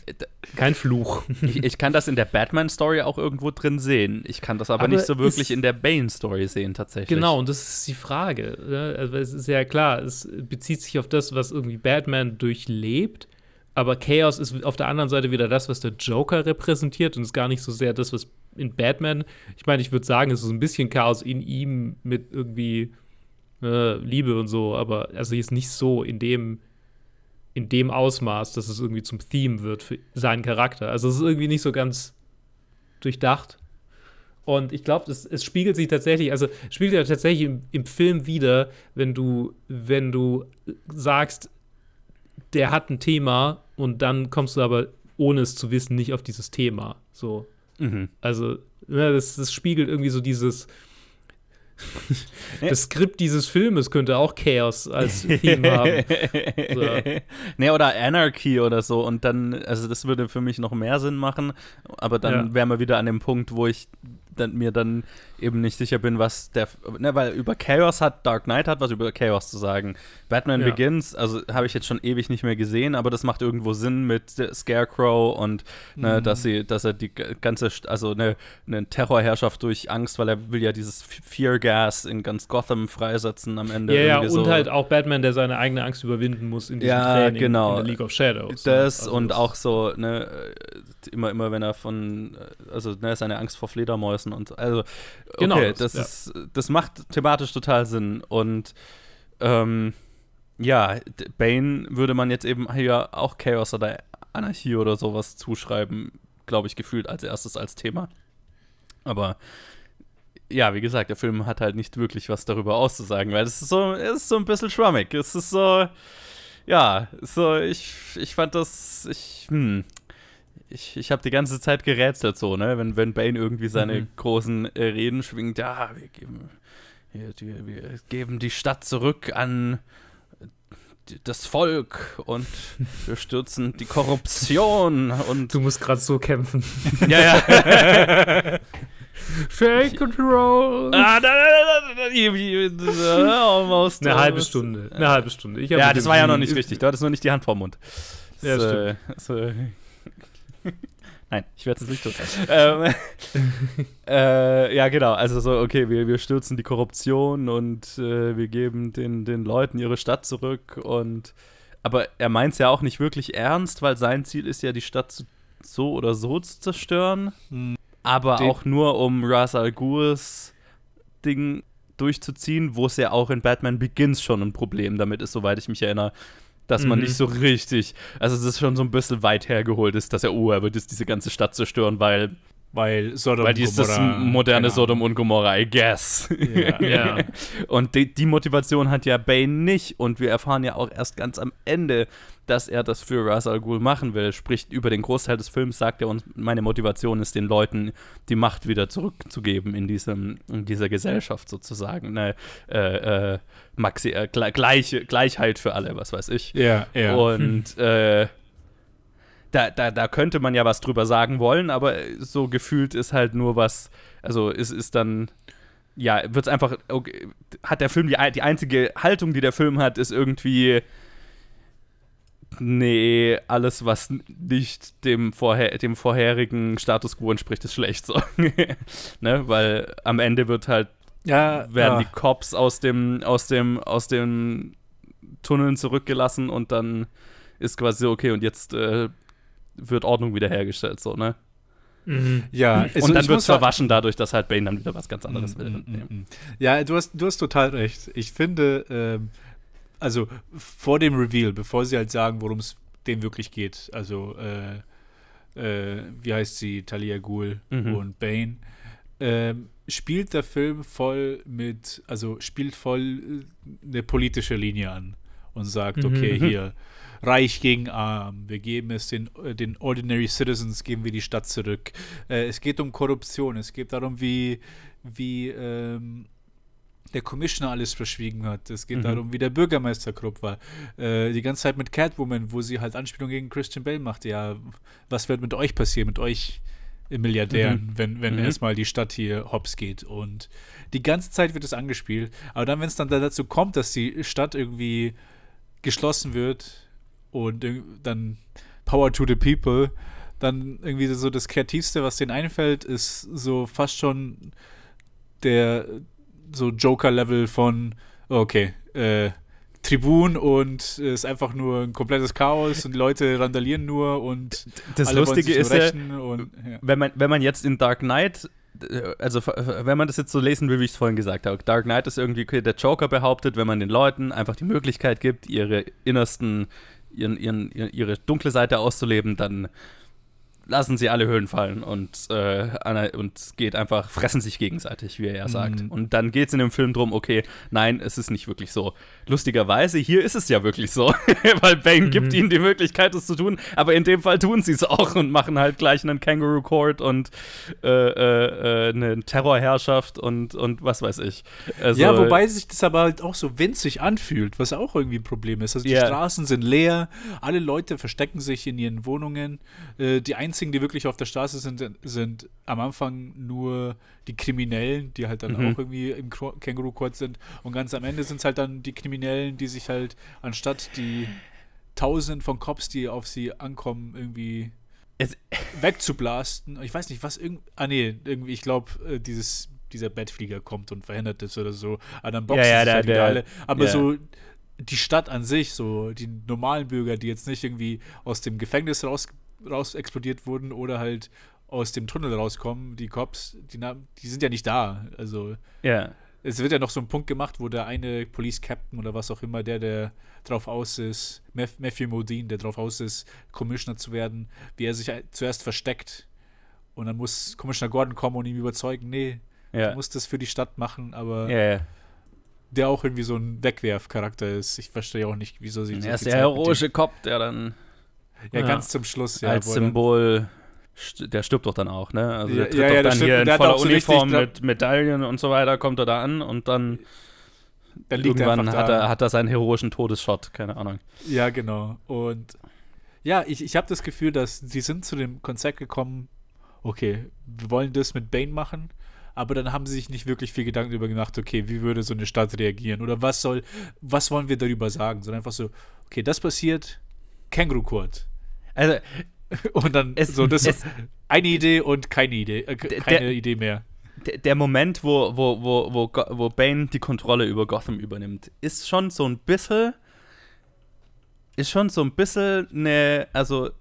kein Fluch. Ich, ich, kann das in der Batman-Story auch irgendwo drin sehen. Ich kann das aber, aber nicht so wirklich in der Bane-Story sehen, tatsächlich. Genau, und das ist die Frage. Ne? Also es ist ja klar, es bezieht sich auf das, was irgendwie Batman durchlebt. Aber Chaos ist auf der anderen Seite wieder das, was der Joker repräsentiert und ist gar nicht so sehr das, was in Batman, ich meine, ich würde sagen, es ist ein bisschen Chaos in ihm mit irgendwie äh, Liebe und so, aber also ist nicht so in dem in dem Ausmaß, dass es irgendwie zum Theme wird für seinen Charakter. Also es ist irgendwie nicht so ganz durchdacht. Und ich glaube, es, es, spiegelt sich tatsächlich, also spiegelt ja tatsächlich im, im, Film wieder, wenn du, wenn du sagst, der hat ein Thema und dann kommst du aber, ohne es zu wissen, nicht auf dieses Thema. So. Mhm. Also, ja, das, das, spiegelt irgendwie so dieses. das Skript dieses Filmes könnte auch Chaos als Theme haben. So. Nee, oder Anarchy oder so. Und dann, also das würde für mich noch mehr Sinn machen. Aber dann ja. wären wir wieder an dem Punkt, wo ich dann, mir dann eben nicht sicher bin, was der. Ne, weil über Chaos hat Dark Knight hat was über Chaos zu sagen. Batman ja. Begins, also habe ich jetzt schon ewig nicht mehr gesehen, aber das macht irgendwo Sinn mit Scarecrow und ne, mhm. dass sie, dass er die ganze, also eine ne Terrorherrschaft durch Angst, weil er will ja dieses Fear Gas in ganz Gotham freisetzen am Ende. Ja, ja und so. halt auch Batman, der seine eigene Angst überwinden muss in diesem ja, Training genau. in der League of Shadows. Das also und das auch so, ne, immer, immer wenn er von, also ne, seine Angst vor Fledermäusen und so. Also Genau. Okay, das, das, ist, das macht thematisch total Sinn. Und ähm, ja, Bane würde man jetzt eben hier auch Chaos oder Anarchie oder sowas zuschreiben, glaube ich, gefühlt als erstes als Thema. Aber ja, wie gesagt, der Film hat halt nicht wirklich was darüber auszusagen, weil es ist so, es ist so ein bisschen schwammig. Es ist so, ja, so, ich, ich fand das, ich, hm, ich, ich habe die ganze Zeit gerätselt so, ne? Wenn, wenn Bane irgendwie seine mhm. großen äh, Reden schwingt, ja, wir geben, wir, wir geben die Stadt zurück an das Volk und wir stürzen die Korruption und. Du musst gerade so kämpfen. ja, ja. Fake Control. Ah, da, da, da, almost. Eine halbe Stunde. Eine halbe Stunde. ja, das war ja noch nicht richtig. Du hattest nur nicht die Hand vorm Mund. Ja, das, stimmt. Äh, Nein, ich werde es nicht tun. ähm, äh, ja, genau. Also so, okay, wir, wir stürzen die Korruption und äh, wir geben den, den Leuten ihre Stadt zurück. Und aber er meint es ja auch nicht wirklich ernst, weil sein Ziel ist ja, die Stadt zu, so oder so zu zerstören. Hm. Aber den auch nur, um Ras Al Ghurs Ding durchzuziehen, wo es ja auch in Batman Begins schon ein Problem damit ist, soweit ich mich erinnere dass man mhm. nicht so richtig, also es ist schon so ein bisschen weit hergeholt ist, dass er, oh, er wird jetzt diese ganze Stadt zerstören, weil weil Sodom Weil die ist das moderne Sodom und Gomorra, I guess. Ja. ja. Und die, die, Motivation hat ja Bane nicht. Und wir erfahren ja auch erst ganz am Ende, dass er das für Ra's al Ghul machen will. Sprich, über den Großteil des Films sagt er uns, meine Motivation ist, den Leuten die Macht wieder zurückzugeben in, diesem, in dieser Gesellschaft sozusagen. Eine äh, äh, Maxi äh, gleiche, Gleichheit für alle, was weiß ich. Ja, ja. Und hm. äh, da, da, da könnte man ja was drüber sagen wollen, aber so gefühlt ist halt nur was, also ist, ist dann, ja, wird es einfach, okay, hat der Film die, die einzige Haltung, die der Film hat, ist irgendwie, nee, alles, was nicht dem, vorher, dem vorherigen Status quo entspricht, ist schlecht so. ne? Weil am Ende wird halt, ja, werden ja. die Cops aus dem, aus dem, aus den Tunneln zurückgelassen und dann ist quasi so, okay, und jetzt äh, wird Ordnung wiederhergestellt, so, ne? Mhm. Ja, also und dann wird es verwaschen dadurch, dass halt Bane dann wieder was ganz anderes will. Mm, mm, mm. Ja, du hast, du hast total recht. Ich finde, ähm, also vor dem Reveal, bevor sie halt sagen, worum es dem wirklich geht, also äh, äh, wie heißt sie, Talia Ghul mhm. und Bane, äh, spielt der Film voll mit, also spielt voll äh, eine politische Linie an und sagt, mhm. okay, hier Reich gegen Arm. Wir geben es den, äh, den Ordinary Citizens, geben wir die Stadt zurück. Äh, es geht um Korruption. Es geht darum, wie, wie, ähm, der Commissioner alles verschwiegen hat. Es geht mhm. darum, wie der Bürgermeister Krupp war. Äh, die ganze Zeit mit Catwoman, wo sie halt Anspielungen gegen Christian Bale macht. Ja, was wird mit euch passieren, mit euch Milliardären, mhm. wenn, wenn mhm. erstmal die Stadt hier hops geht. Und die ganze Zeit wird es angespielt. Aber dann, wenn es dann dazu kommt, dass die Stadt irgendwie geschlossen wird und dann Power to the People, dann irgendwie so das Kreativste, was denen einfällt, ist so fast schon der so Joker-Level von, okay, äh, Tribun und es ist einfach nur ein komplettes Chaos und die Leute randalieren nur und das Lustige ist ja, und, ja, wenn man wenn man jetzt in Dark Knight äh, also wenn man das jetzt so lesen will, wie ich es vorhin gesagt habe, Dark Knight ist irgendwie der Joker behauptet, wenn man den Leuten einfach die Möglichkeit gibt, ihre innersten, ihren, ihren, ihre dunkle Seite auszuleben, dann lassen sie alle Höhlen fallen und, äh, und geht einfach, fressen sich gegenseitig, wie er ja sagt. Mhm. Und dann geht es in dem Film drum, okay, nein, es ist nicht wirklich so. Lustigerweise, hier ist es ja wirklich so, weil Bane mhm. gibt ihnen die Möglichkeit, es zu tun, aber in dem Fall tun sie es auch und machen halt gleich einen Kangaroo Court und äh, äh, äh, eine Terrorherrschaft und, und was weiß ich. Also, ja, wobei sich das aber halt auch so winzig anfühlt, was auch irgendwie ein Problem ist. Also die yeah. Straßen sind leer, alle Leute verstecken sich in ihren Wohnungen, äh, die einzigen einzigen, die wirklich auf der Straße sind, sind am Anfang nur die Kriminellen, die halt dann mhm. auch irgendwie im Känguru-Court sind. Und ganz am Ende sind es halt dann die Kriminellen, die sich halt anstatt die Tausenden von Cops, die auf sie ankommen, irgendwie es wegzublasten. Ich weiß nicht, was irgendwie. Ah, nee, irgendwie, ich glaube, äh, dieses dieser Bettflieger kommt und verhindert es oder so. Aber dann boxen ja, ja, sich der, halt alle. Aber ja. so die Stadt an sich, so die normalen Bürger, die jetzt nicht irgendwie aus dem Gefängnis raus raus explodiert wurden oder halt aus dem Tunnel rauskommen, die Cops, die, die sind ja nicht da. Also ja. es wird ja noch so ein Punkt gemacht, wo der eine Police Captain oder was auch immer, der, der drauf aus ist, Matthew Modine, der drauf aus ist, Commissioner zu werden, wie er sich zuerst versteckt. Und dann muss Commissioner Gordon kommen und ihm überzeugen, nee, ja. du musst das für die Stadt machen, aber ja. der auch irgendwie so ein Wegwerfcharakter ist. Ich verstehe auch nicht, wieso sie. Er ist der heroische Cop, der dann ja, ganz zum Schluss, ja. Als Symbol, der stirbt doch dann auch, ne? Also der tritt ja, ja, dann stimmt. hier in voller Uniform so mit Medaillen und so weiter, kommt er da an und dann, dann irgendwann er hat, er, hat er seinen heroischen Todesshot, keine Ahnung. Ja, genau. Und ja, ich, ich habe das Gefühl, dass sie sind zu dem Konzept gekommen, okay, wir wollen das mit Bane machen, aber dann haben sie sich nicht wirklich viel Gedanken darüber gemacht, okay, wie würde so eine Stadt reagieren oder was soll, was wollen wir darüber sagen, sondern einfach so, okay, das passiert, Känguru Kurt. Also, und dann es, so, das ist eine Idee und keine Idee, äh, keine der, Idee mehr. Der, der Moment, wo, wo, wo, wo, wo Bane die Kontrolle über Gotham übernimmt, ist schon so ein bisschen, ist schon so ein bisschen eine, also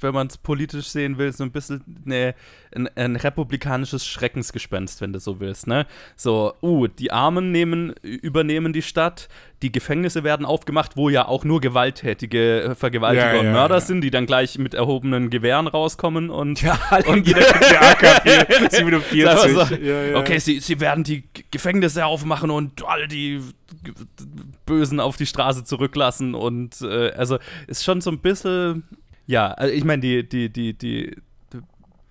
wenn man es politisch sehen will, so ein bisschen eine, ein, ein, republikanisches Schreckensgespenst, wenn du so willst. Ne? So, uh, die Armen nehmen, übernehmen die Stadt, die Gefängnisse werden aufgemacht, wo ja auch nur gewalttätige Vergewaltiger ja, und Mörder ja. sind, die dann gleich mit erhobenen Gewehren rauskommen und. Ja, und jeder der AK 47. So, okay, sie, sie werden die Gefängnisse aufmachen und all die Bösen auf die Straße zurücklassen und äh, also ist schon so ein bisschen ja, also ich meine, die, die, die, die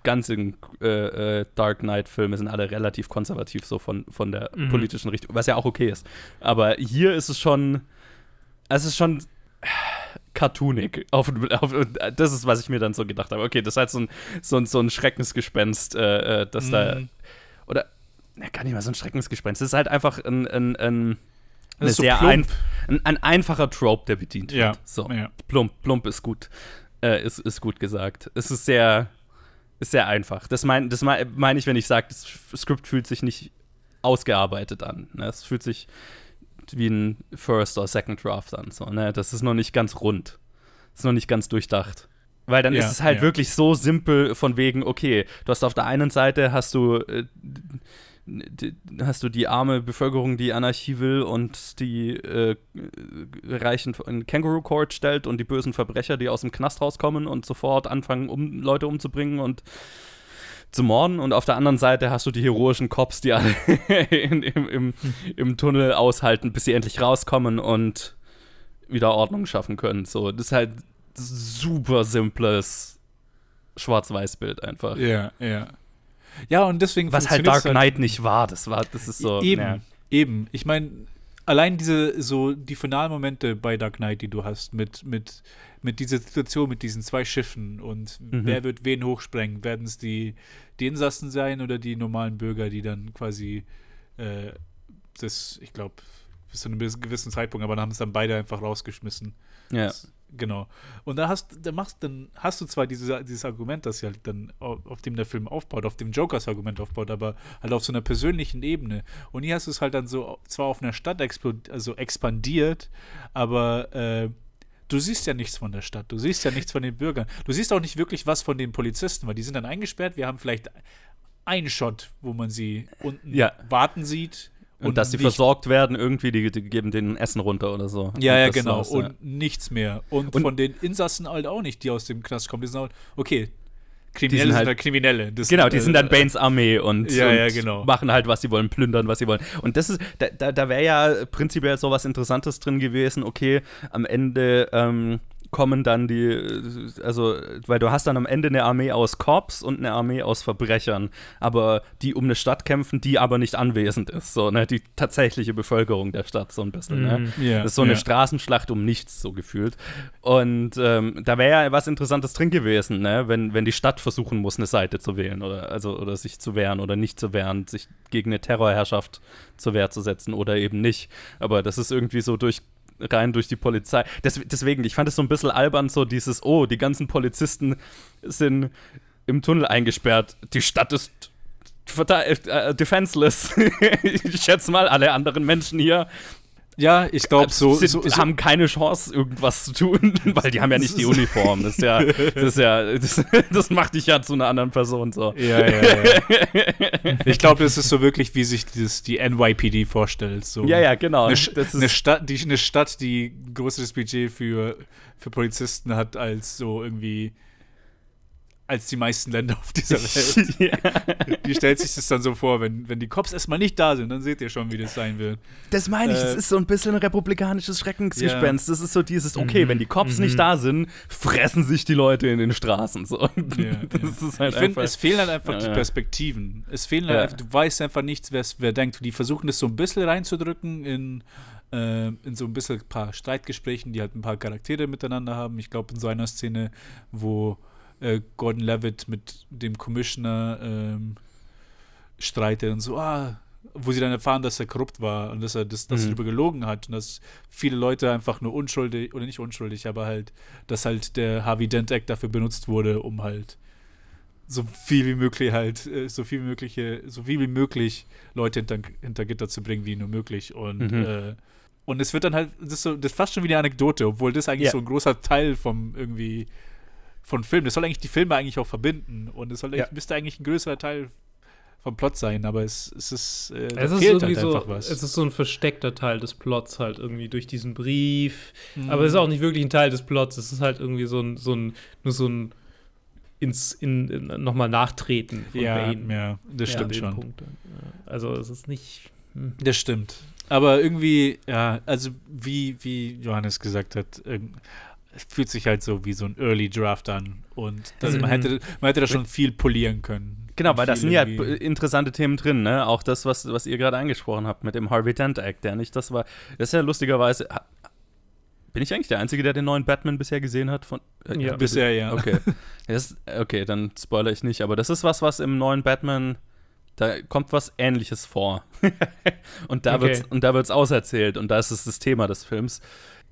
ganzen äh, äh, Dark Knight-Filme sind alle relativ konservativ, so von, von der mhm. politischen Richtung, was ja auch okay ist. Aber hier ist es schon, es ist schon cartoonig. Auf, auf, das ist, was ich mir dann so gedacht habe. Okay, das ist halt so ein, so ein, so ein Schreckensgespenst, äh, äh das mhm. da, oder, ne, gar nicht mal so ein Schreckensgespenst. Das ist halt einfach ein, ein, ein eine sehr ein, ein, ein, einfacher Trope, der bedient ja. wird. So, ja. plump, plump ist gut. Äh, ist, ist gut gesagt. Es ist sehr, ist sehr einfach. Das meine das mein, mein ich, wenn ich sage, das Skript fühlt sich nicht ausgearbeitet an. Ne? Es fühlt sich wie ein First oder Second Draft an. So, ne? Das ist noch nicht ganz rund. Das ist noch nicht ganz durchdacht. Weil dann ja, ist es halt ja. wirklich so simpel von wegen, okay, du hast auf der einen Seite hast du äh, hast du die arme Bevölkerung, die Anarchie will und die äh, Reichen in Kangaroo Court stellt und die bösen Verbrecher, die aus dem Knast rauskommen und sofort anfangen, um Leute umzubringen und zu morden. Und auf der anderen Seite hast du die heroischen Cops, die alle in, im, im, im Tunnel aushalten, bis sie endlich rauskommen und wieder Ordnung schaffen können. So, das ist halt super simples Schwarz-Weiß-Bild einfach. Ja, ja. Ja, und deswegen Was halt Dark Knight halt nicht war, das war, das ist so. Eben. Ja. Eben, ich meine, allein diese, so die finalen Momente bei Dark Knight, die du hast, mit, mit, mit dieser Situation, mit diesen zwei Schiffen und mhm. wer wird wen hochsprengen? Werden es die, die Insassen sein oder die normalen Bürger, die dann quasi äh, das, ich glaube, bis zu einem gewissen Zeitpunkt, aber dann haben es dann beide einfach rausgeschmissen. Ja. Das, genau. Und da hast, da machst, dann hast du zwar diese, dieses Argument, das ja halt dann, auf dem der Film aufbaut, auf dem Jokers Argument aufbaut, aber halt auf so einer persönlichen Ebene. Und hier hast du es halt dann so, zwar auf einer Stadt also expandiert, aber äh, du siehst ja nichts von der Stadt, du siehst ja nichts von den Bürgern, du siehst auch nicht wirklich was von den Polizisten, weil die sind dann eingesperrt, wir haben vielleicht einen Shot, wo man sie unten ja. warten sieht und, dass sie versorgt werden, irgendwie, die, die, geben denen Essen runter oder so. Ja, ja, genau. Aus, und ja. nichts mehr. Und, und, von den Insassen halt auch nicht, die aus dem Knast kommen. Die sind halt, okay, Kriminelle sind, halt, sind Kriminelle. Das genau, die sind dann äh, Banes Armee und, ja, und ja, genau. machen halt, was sie wollen, plündern, was sie wollen. Und das ist, da, da, da wäre ja prinzipiell so was Interessantes drin gewesen. Okay, am Ende ähm, kommen dann die, also, weil du hast dann am Ende eine Armee aus Korps und eine Armee aus Verbrechern, aber die um eine Stadt kämpfen, die aber nicht anwesend ist, so, ne, die tatsächliche Bevölkerung der Stadt, so ein bisschen, ne? Mm, yeah, das ist so eine yeah. Straßenschlacht um nichts, so gefühlt. Und ähm, da wäre ja was Interessantes drin gewesen, ne, wenn, wenn die Stadt versuchen muss, eine Seite zu wählen oder, also, oder sich zu wehren oder nicht zu wehren, sich gegen eine Terrorherrschaft zur Wehr zu setzen oder eben nicht. Aber das ist irgendwie so durch rein durch die Polizei. Des, deswegen, ich fand es so ein bisschen albern, so dieses, oh, die ganzen Polizisten sind im Tunnel eingesperrt. Die Stadt ist äh, defenseless. ich schätze mal, alle anderen Menschen hier ja, ich glaube, so, so, so, haben keine Chance, irgendwas zu tun, weil die haben ja nicht die Uniform. Das ist ja, das ist ja, das, das macht dich ja zu einer anderen Person so. Ja, ja, ja. ich glaube, das ist so wirklich, wie sich das, die NYPD vorstellt. So ja, ja, genau. Eine, eine, Stadt, die, eine Stadt, die größeres Budget für, für Polizisten hat als so irgendwie als die meisten Länder auf dieser Welt. ja. Die stellt sich das dann so vor, wenn, wenn die Cops erstmal nicht da sind, dann seht ihr schon, wie das sein wird. Das meine ich, äh, das ist so ein bisschen ein republikanisches Schreckensgespenst. Ja. Das ist so dieses, okay, mhm. wenn die Cops mhm. nicht da sind, fressen sich die Leute in den Straßen. So. Ja, das ist halt ich finde, es fehlen halt einfach die Perspektiven. Es fehlen halt einfach, du weißt einfach nichts, wer denkt. Die versuchen das so ein bisschen reinzudrücken in äh, in so ein bisschen ein paar Streitgesprächen, die halt ein paar Charaktere miteinander haben. Ich glaube, in so einer Szene, wo äh, Gordon Levitt mit dem Commissioner ähm, streitet und so, ah, wo sie dann erfahren, dass er korrupt war und dass er das, das mhm. darüber gelogen hat und dass viele Leute einfach nur unschuldig, oder nicht unschuldig, aber halt, dass halt der Harvey Dent Act dafür benutzt wurde, um halt so viel wie möglich halt, äh, so viel wie mögliche, so viel wie möglich Leute hinter, hinter Gitter zu bringen, wie nur möglich. Und, mhm. äh, und es wird dann halt, das ist, so, das ist fast schon wie eine Anekdote, obwohl das eigentlich ja. so ein großer Teil vom irgendwie von Filmen. Das soll eigentlich die Filme eigentlich auch verbinden und es soll ja. müsste eigentlich ein größerer Teil vom Plot sein, aber es, es ist, äh, es ist fehlt halt so, was. Es ist so ein versteckter Teil des Plots halt irgendwie durch diesen Brief, mhm. aber es ist auch nicht wirklich ein Teil des Plots, es ist halt irgendwie so ein, so ein nur so ein ins in, in nochmal nachtreten von ja, Bane. Ja, das ja, stimmt schon. Punkt. Also es ist nicht. Hm. Das stimmt. Aber irgendwie, ja, also wie, wie Johannes gesagt hat, fühlt sich halt so wie so ein Early Draft an. Und das, mhm. man, hätte, man hätte da schon viel polieren können. Genau, weil da sind ja interessante Themen drin, ne? Auch das, was, was ihr gerade angesprochen habt mit dem Harvey Dent Act, der nicht, das war, das ist ja lustigerweise. Bin ich eigentlich der Einzige, der den neuen Batman bisher gesehen hat? Von, äh, ja, bisher, ja. Okay. Das, okay, dann spoilere ich nicht, aber das ist was, was im neuen Batman da kommt was ähnliches vor. und da okay. wird es auserzählt und da ist es das Thema des Films.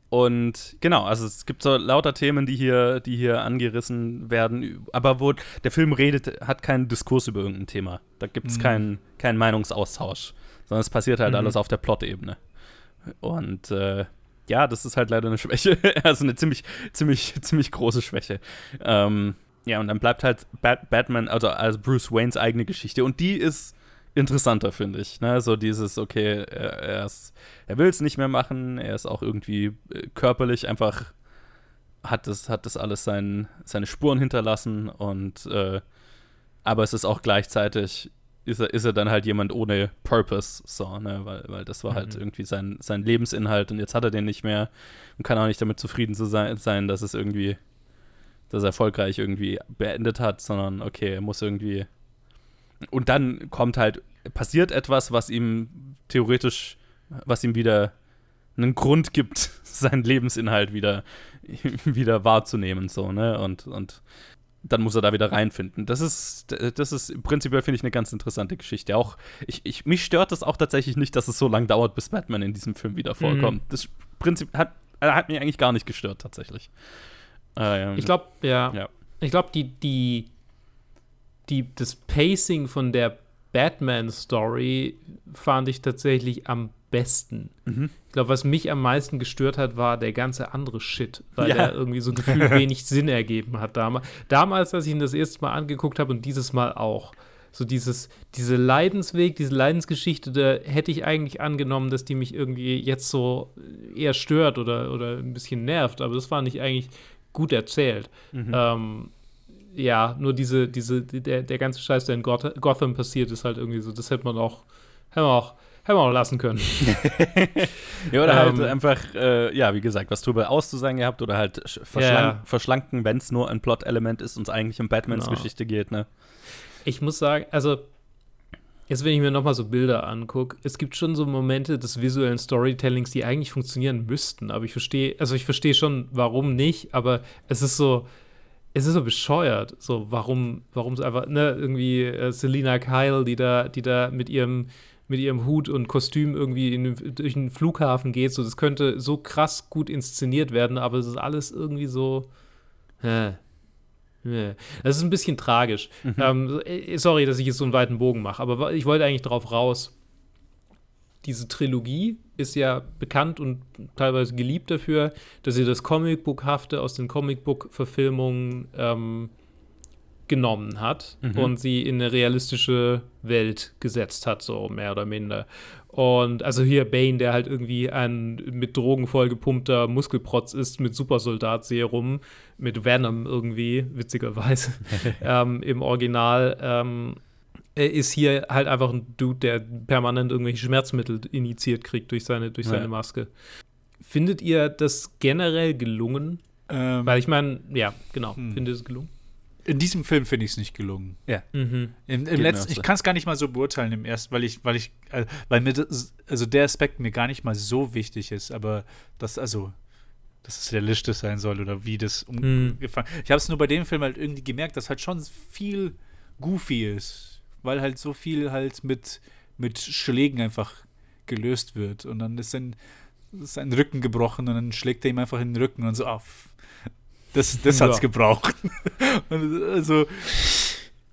Und genau, also es gibt so lauter Themen, die hier, die hier angerissen werden, aber wo der Film redet, hat keinen Diskurs über irgendein Thema. Da gibt es mhm. keinen, keinen Meinungsaustausch, sondern es passiert halt mhm. alles auf der Plot-Ebene. Und äh, ja, das ist halt leider eine Schwäche, also eine ziemlich, ziemlich, ziemlich große Schwäche. Ähm, ja, und dann bleibt halt Bat Batman, also, also Bruce Waynes eigene Geschichte. Und die ist interessanter, finde ich. Ne? So dieses, okay, er, er, er will es nicht mehr machen, er ist auch irgendwie äh, körperlich einfach, hat das, hat das alles sein, seine Spuren hinterlassen und äh, aber es ist auch gleichzeitig, ist er, ist er dann halt jemand ohne Purpose, so, ne? weil, weil das war halt mhm. irgendwie sein, sein Lebensinhalt und jetzt hat er den nicht mehr und kann auch nicht damit zufrieden zu sein, sein dass es irgendwie, dass er erfolgreich irgendwie beendet hat, sondern okay, er muss irgendwie und dann kommt halt passiert etwas, was ihm theoretisch, was ihm wieder einen Grund gibt, seinen Lebensinhalt wieder, wieder wahrzunehmen, so, ne? Und, und dann muss er da wieder reinfinden. Das ist, das ist prinzipiell, finde ich, eine ganz interessante Geschichte. Auch, ich, ich, mich stört das auch tatsächlich nicht, dass es so lange dauert, bis Batman in diesem Film wieder vorkommt. Mhm. Das Prinzip hat, hat mich eigentlich gar nicht gestört, tatsächlich. Ähm, ich glaube, ja. ja. Ich glaube, die, die, die, das Pacing von der Batman-Story fand ich tatsächlich am besten. Mhm. Ich glaube, was mich am meisten gestört hat, war der ganze andere Shit, weil ja. der irgendwie so gefühlt wenig Sinn ergeben hat damals. Damals, als ich ihn das erste Mal angeguckt habe und dieses Mal auch. So dieses, diese Leidensweg, diese Leidensgeschichte, da hätte ich eigentlich angenommen, dass die mich irgendwie jetzt so eher stört oder, oder ein bisschen nervt, aber das fand ich eigentlich gut erzählt. Mhm. Ähm, ja, nur diese, diese, der, der ganze Scheiß, der in Gotham passiert, ist halt irgendwie so, das hätte man auch, hätte man auch, hätte man auch lassen können. ja, oder halt ähm, halt einfach, äh, ja, wie gesagt, was drüber auszusagen gehabt oder halt verschlank yeah. verschlanken, wenn es nur ein Plot-Element ist und es eigentlich um Batmans genau. Geschichte geht, ne? Ich muss sagen, also Jetzt, wenn ich mir nochmal so Bilder angucke, es gibt schon so Momente des visuellen Storytellings, die eigentlich funktionieren müssten. Aber ich verstehe, also ich verstehe schon, warum nicht, aber es ist so, es ist so bescheuert. So, warum, warum es einfach, ne, irgendwie äh, Selina Kyle, die da, die da mit ihrem, mit ihrem Hut und Kostüm irgendwie in, durch den Flughafen geht, so, das könnte so krass gut inszeniert werden, aber es ist alles irgendwie so, hä. Das ist ein bisschen tragisch. Mhm. Ähm, äh, sorry, dass ich jetzt so einen weiten Bogen mache, aber ich wollte eigentlich darauf raus. Diese Trilogie ist ja bekannt und teilweise geliebt dafür, dass sie das Comicbookhafte aus den Comicbook-Verfilmungen ähm, genommen hat mhm. und sie in eine realistische Welt gesetzt hat, so mehr oder minder. Und also hier Bane, der halt irgendwie ein mit Drogen vollgepumpter Muskelprotz ist, mit Supersoldat-Serum, mit Venom irgendwie, witzigerweise, ähm, im Original. Ähm, ist hier halt einfach ein Dude, der permanent irgendwelche Schmerzmittel initiiert kriegt durch seine, durch seine Maske. Findet ihr das generell gelungen? Ähm, Weil ich meine, ja, genau, hm. findet es gelungen? In diesem Film finde ich es nicht gelungen. Ja. Mhm. Im, im letzten, ich kann es gar nicht mal so beurteilen im ersten, weil ich, weil ich, äh, weil mir das, also der Aspekt mir gar nicht mal so wichtig ist, aber das, also, dass es realistisch sein soll oder wie das mhm. umgefangen. Mhm. Ich habe es nur bei dem Film halt irgendwie gemerkt, dass halt schon viel goofy ist, weil halt so viel halt mit, mit Schlägen einfach gelöst wird und dann ist sein, ist sein Rücken gebrochen und dann schlägt er ihm einfach in den Rücken und so, ah, das, das hat es gebraucht. also,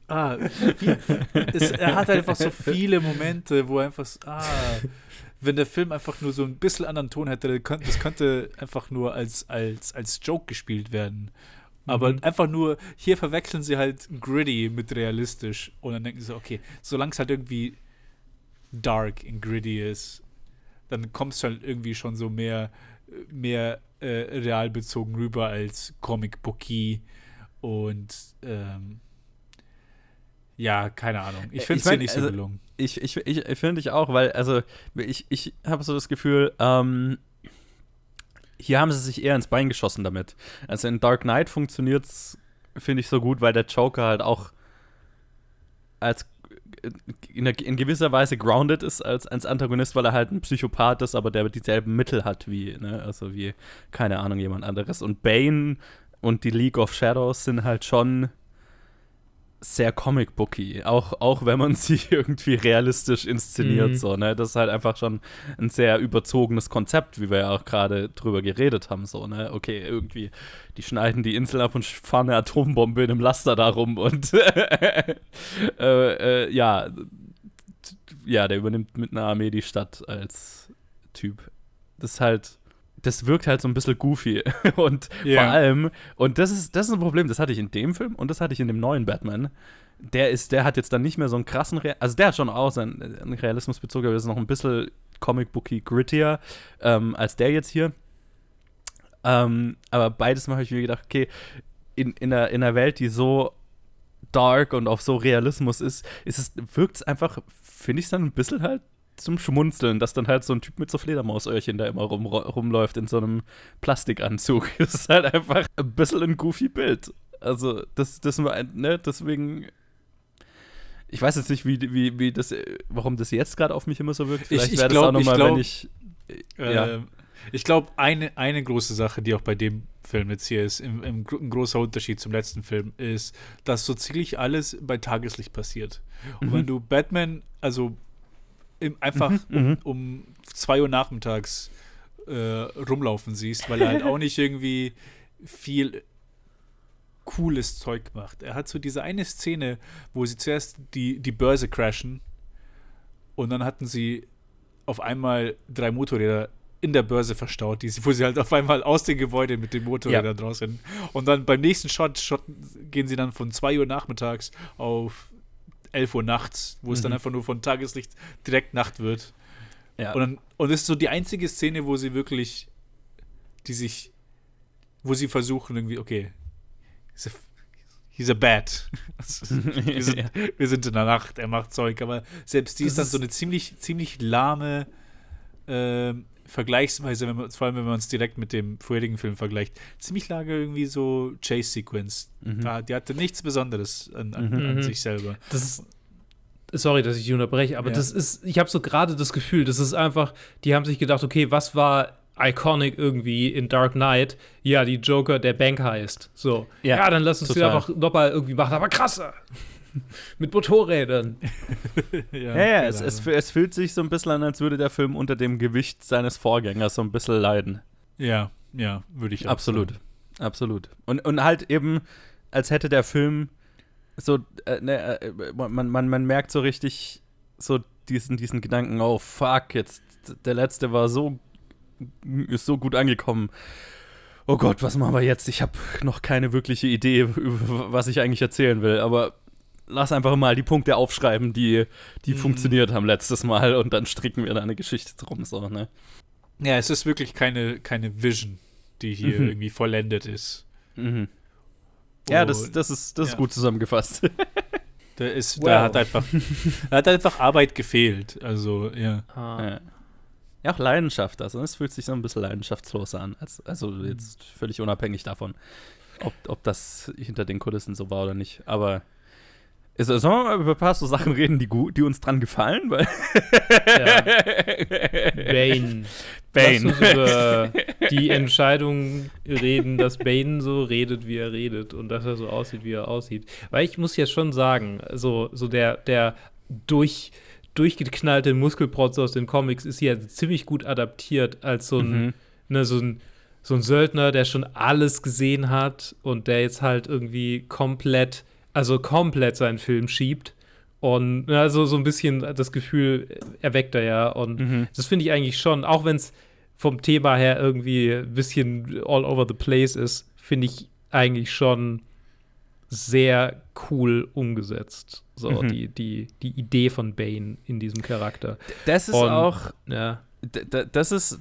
ah, wie, es, er hat einfach so viele Momente, wo einfach, ah, wenn der Film einfach nur so ein bisschen anderen Ton hätte, das könnte einfach nur als, als, als Joke gespielt werden. Aber mhm. einfach nur, hier verwechseln sie halt gritty mit realistisch. Und dann denken sie, okay, solange es halt irgendwie dark und gritty ist, dann kommt es halt irgendwie schon so mehr, mehr äh, realbezogen rüber als Comic-Bookie und ähm, ja, keine Ahnung. Ich finde es dir nicht so also, gelungen. Ich, ich, ich, ich finde ich auch, weil, also, ich, ich habe so das Gefühl, ähm, hier haben sie sich eher ins Bein geschossen damit. Also in Dark Knight funktioniert es, finde ich, so gut, weil der Joker halt auch als in, in, gewisser Weise grounded ist als, als Antagonist, weil er halt ein Psychopath ist, aber der dieselben Mittel hat wie, ne, also wie, keine Ahnung, jemand anderes. Und Bane und die League of Shadows sind halt schon sehr comic-booky, auch, auch wenn man sie irgendwie realistisch inszeniert, mhm. so, ne? Das ist halt einfach schon ein sehr überzogenes Konzept, wie wir ja auch gerade drüber geredet haben, so, ne? Okay, irgendwie, die schneiden die Insel ab und fahren eine Atombombe in einem Laster darum und äh, äh, ja, ja, der übernimmt mit einer Armee die Stadt als Typ. Das ist halt das wirkt halt so ein bisschen goofy. Und yeah. vor allem, und das ist, das ist ein Problem, das hatte ich in dem Film und das hatte ich in dem neuen Batman. Der ist, der hat jetzt dann nicht mehr so einen krassen, Re also der hat schon auch seinen, einen Realismusbezug, aber ist noch ein bisschen comic-booky grittier ähm, als der jetzt hier. Ähm, aber beides Mal habe ich mir gedacht, okay, in, in, einer, in einer Welt, die so dark und auf so Realismus ist, ist es, wirkt es einfach, finde ich es dann ein bisschen halt zum Schmunzeln, dass dann halt so ein Typ mit so Fledermausöhrchen da immer rum, rumläuft in so einem Plastikanzug. Das ist halt einfach ein bisschen ein goofy Bild. Also, das, das war, ne, deswegen. ich weiß jetzt nicht, wie, wie, wie das, warum das jetzt gerade auf mich immer so wirkt. Vielleicht wäre das auch nochmal, wenn ich. Äh, ja. Ich glaube, eine, eine große Sache, die auch bei dem Film jetzt hier ist, im, im, ein großer Unterschied zum letzten Film, ist, dass so ziemlich alles bei Tageslicht passiert. Und mhm. wenn du Batman, also im, einfach mhm, um, mhm. um zwei Uhr nachmittags äh, rumlaufen siehst, weil er halt auch nicht irgendwie viel cooles Zeug macht. Er hat so diese eine Szene, wo sie zuerst die, die Börse crashen und dann hatten sie auf einmal drei Motorräder in der Börse verstaut, die, wo sie halt auf einmal aus dem Gebäude mit dem Motorrädern ja. draußen. Und dann beim nächsten Shot, Shot gehen sie dann von 2 Uhr nachmittags auf 11 Uhr nachts, wo mhm. es dann mhm. einfach nur von Tageslicht direkt Nacht wird. Ja. Und, dann, und das ist so die einzige Szene, wo sie wirklich, die sich, wo sie versuchen irgendwie, okay, he's a, he's a bat. wir, sind, wir, sind, in der Nacht, er macht Zeug, aber selbst die das ist dann so eine ziemlich, ziemlich lahme, äh, vergleichsweise, wenn man, vor allem wenn man es direkt mit dem vorherigen Film vergleicht, ziemlich lange irgendwie so Chase-Sequence. Mhm. die hatte nichts Besonderes an, an, mhm. an sich selber. Das ist, sorry, dass ich die unterbreche, aber ja. das ist, ich habe so gerade das Gefühl, das ist einfach, die haben sich gedacht, okay, was war iconic irgendwie in Dark Knight? Ja, die Joker, der Bank heißt. So, ja, ja dann lass uns total. die einfach nochmal irgendwie machen, aber krasser. Mit Motorrädern. ja, ja, ja es, es, es, fühlt sich so ein bisschen an, als würde der Film unter dem Gewicht seines Vorgängers so ein bisschen leiden. Ja, ja, würde ich auch Absolut, sagen. absolut. Und, und halt eben, als hätte der Film so, äh, ne, äh, man, man, man merkt so richtig so diesen, diesen Gedanken, oh fuck, jetzt der letzte war so, ist so gut angekommen oh Gott, was machen wir jetzt? Ich habe noch keine wirkliche Idee, was ich eigentlich erzählen will. Aber lass einfach mal die Punkte aufschreiben, die, die mhm. funktioniert haben letztes Mal und dann stricken wir da eine Geschichte drum. So, ne? Ja, es ist wirklich keine, keine Vision, die hier mhm. irgendwie vollendet ist. Mhm. Ja, das, das ist, das ja. ist gut zusammengefasst. Da, ist, wow. da hat einfach, da hat einfach Arbeit gefehlt. Also, ja. Ah. ja. Ja, auch Leidenschaft. Also, es fühlt sich so ein bisschen leidenschaftsloser an. Also, also jetzt völlig unabhängig davon, ob, ob das hinter den Kulissen so war oder nicht. Aber ist, sollen wir mal über ein paar so Sachen reden, die, gut, die uns dran gefallen? Weil ja. Bane. Bane. Lass uns über die Entscheidung reden, dass Bane so redet, wie er redet und dass er so aussieht, wie er aussieht. Weil ich muss jetzt schon sagen, so, so der, der durch, durchgeknallte Muskelprotz aus den Comics ist ja ziemlich gut adaptiert als so ein, mhm. ne, so ein so ein Söldner, der schon alles gesehen hat und der jetzt halt irgendwie komplett also komplett seinen Film schiebt. Und also so ein bisschen das Gefühl erweckt er ja. Und mhm. das finde ich eigentlich schon, auch wenn es vom Thema her irgendwie ein bisschen all over the place ist, finde ich eigentlich schon sehr cool umgesetzt. So, mhm. die, die, die Idee von Bane in diesem Charakter. Das ist Und, auch. Ja. Das ist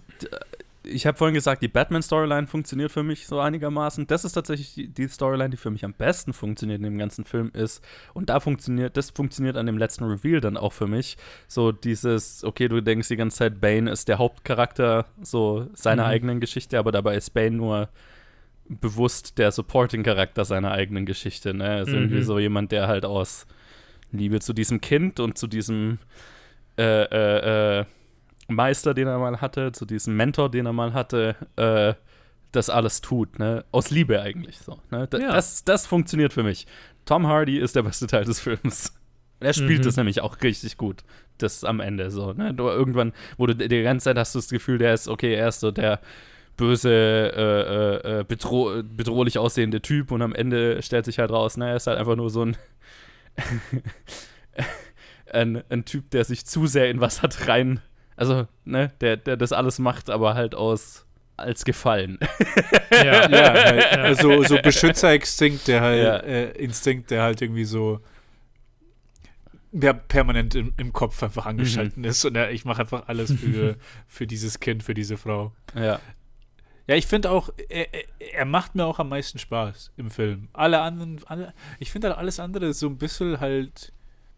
ich habe vorhin gesagt, die Batman-Storyline funktioniert für mich so einigermaßen. Das ist tatsächlich die, Storyline, die für mich am besten funktioniert in dem ganzen Film ist. Und da funktioniert, das funktioniert an dem letzten Reveal dann auch für mich. So dieses, okay, du denkst die ganze Zeit, Bane ist der Hauptcharakter so seiner mhm. eigenen Geschichte, aber dabei ist Bane nur bewusst der Supporting-Charakter seiner eigenen Geschichte. Ne? Ist mhm. irgendwie so jemand, der halt aus Liebe zu diesem Kind und zu diesem äh, äh, äh, Meister, den er mal hatte, zu diesem Mentor, den er mal hatte, äh, das alles tut, ne? Aus Liebe eigentlich so. Ne? D ja. das, das funktioniert für mich. Tom Hardy ist der beste Teil des Films. Er spielt mhm. das nämlich auch richtig gut. Das am Ende so, ne? Du irgendwann, wo du die ganze Zeit hast du das Gefühl, der ist, okay, er ist so der böse, äh, äh, äh bedroh bedrohlich aussehende Typ und am Ende stellt sich halt raus, ne, er ist halt einfach nur so ein ein, ein Typ, der sich zu sehr in was hat rein also, ne, der, der das alles macht, aber halt aus als Gefallen. ja, ja, halt, also so Beschützerinstinkt, der halt ja. äh, Instinkt, der halt irgendwie so ja, permanent im, im Kopf einfach angeschaltet mhm. ist und er, ich mache einfach alles für, für dieses Kind, für diese Frau. Ja. Ja, ich finde auch, er, er, macht mir auch am meisten Spaß im Film. Alle anderen, alle, ich finde halt alles andere so ein bisschen halt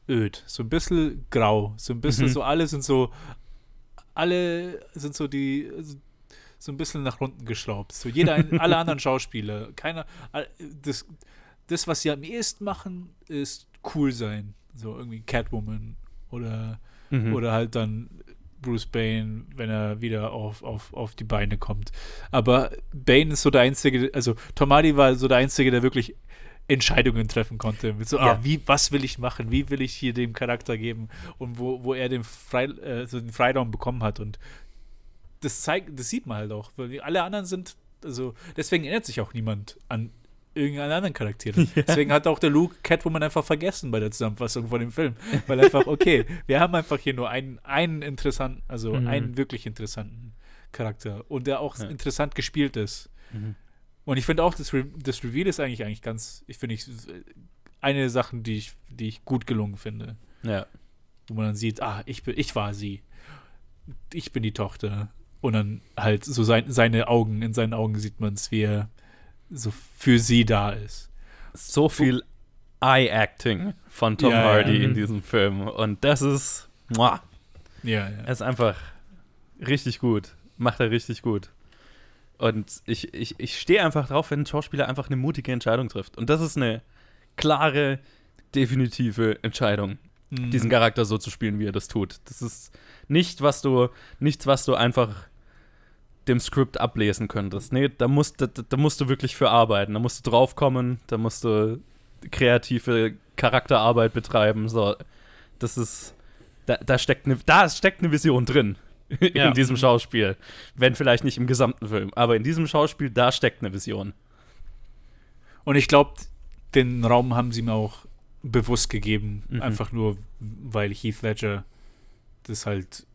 öd, so ein bisschen grau, so ein bisschen mhm. so, alle sind so alle sind so die so ein bisschen nach unten geschraubt. So jeder, alle anderen Schauspieler, keiner, das, das, was sie am ehesten machen, ist cool sein. So irgendwie Catwoman oder, mhm. oder halt dann Bruce Bane, wenn er wieder auf, auf, auf die Beine kommt. Aber Bane ist so der Einzige, also Tom Hardy war so der Einzige, der wirklich Entscheidungen treffen konnte. Mit so, ah, ja. ah, wie, was will ich machen? Wie will ich hier dem Charakter geben? Und wo, wo er den, Frei, äh, so den Freiraum bekommen hat. Und das zeigt, das sieht man halt auch. Weil alle anderen sind, also deswegen erinnert sich auch niemand an irgendeinen anderen Charakter. Ja. Deswegen hat auch der Luke Catwoman einfach vergessen bei der Zusammenfassung von dem Film. Weil einfach, okay, wir haben einfach hier nur einen, einen interessanten, also mhm. einen wirklich interessanten Charakter und der auch ja. interessant gespielt ist. Mhm. Und ich finde auch, das, Re das Reveal ist eigentlich eigentlich ganz, ich finde, ich, eine der Sachen, die ich, die ich gut gelungen finde. Ja. Wo man dann sieht, ah, ich bin, ich war sie. Ich bin die Tochter. Und dann halt so sein, seine Augen, in seinen Augen sieht man es, wie er so für sie da ist. So viel Eye-Acting von Tom ja, Hardy ja. in diesem Film. Und das ist. Muah. Ja, ja. Er ist einfach richtig gut. Macht er richtig gut. Und ich, ich, ich stehe einfach drauf, wenn ein Schauspieler einfach eine mutige Entscheidung trifft. Und das ist eine klare, definitive Entscheidung, mhm. diesen Charakter so zu spielen, wie er das tut. Das ist nicht, was du, nichts, was du einfach dem Skript ablesen könntest. Nee, da musst, da, da musst du wirklich für arbeiten. Da musst du draufkommen, da musst du kreative Charakterarbeit betreiben. So, das ist, da, da, steckt, eine, da steckt eine Vision drin in ja. diesem Schauspiel. Wenn vielleicht nicht im gesamten Film, aber in diesem Schauspiel, da steckt eine Vision. Und ich glaube, den Raum haben sie mir auch bewusst gegeben, mhm. einfach nur, weil Heath Ledger das halt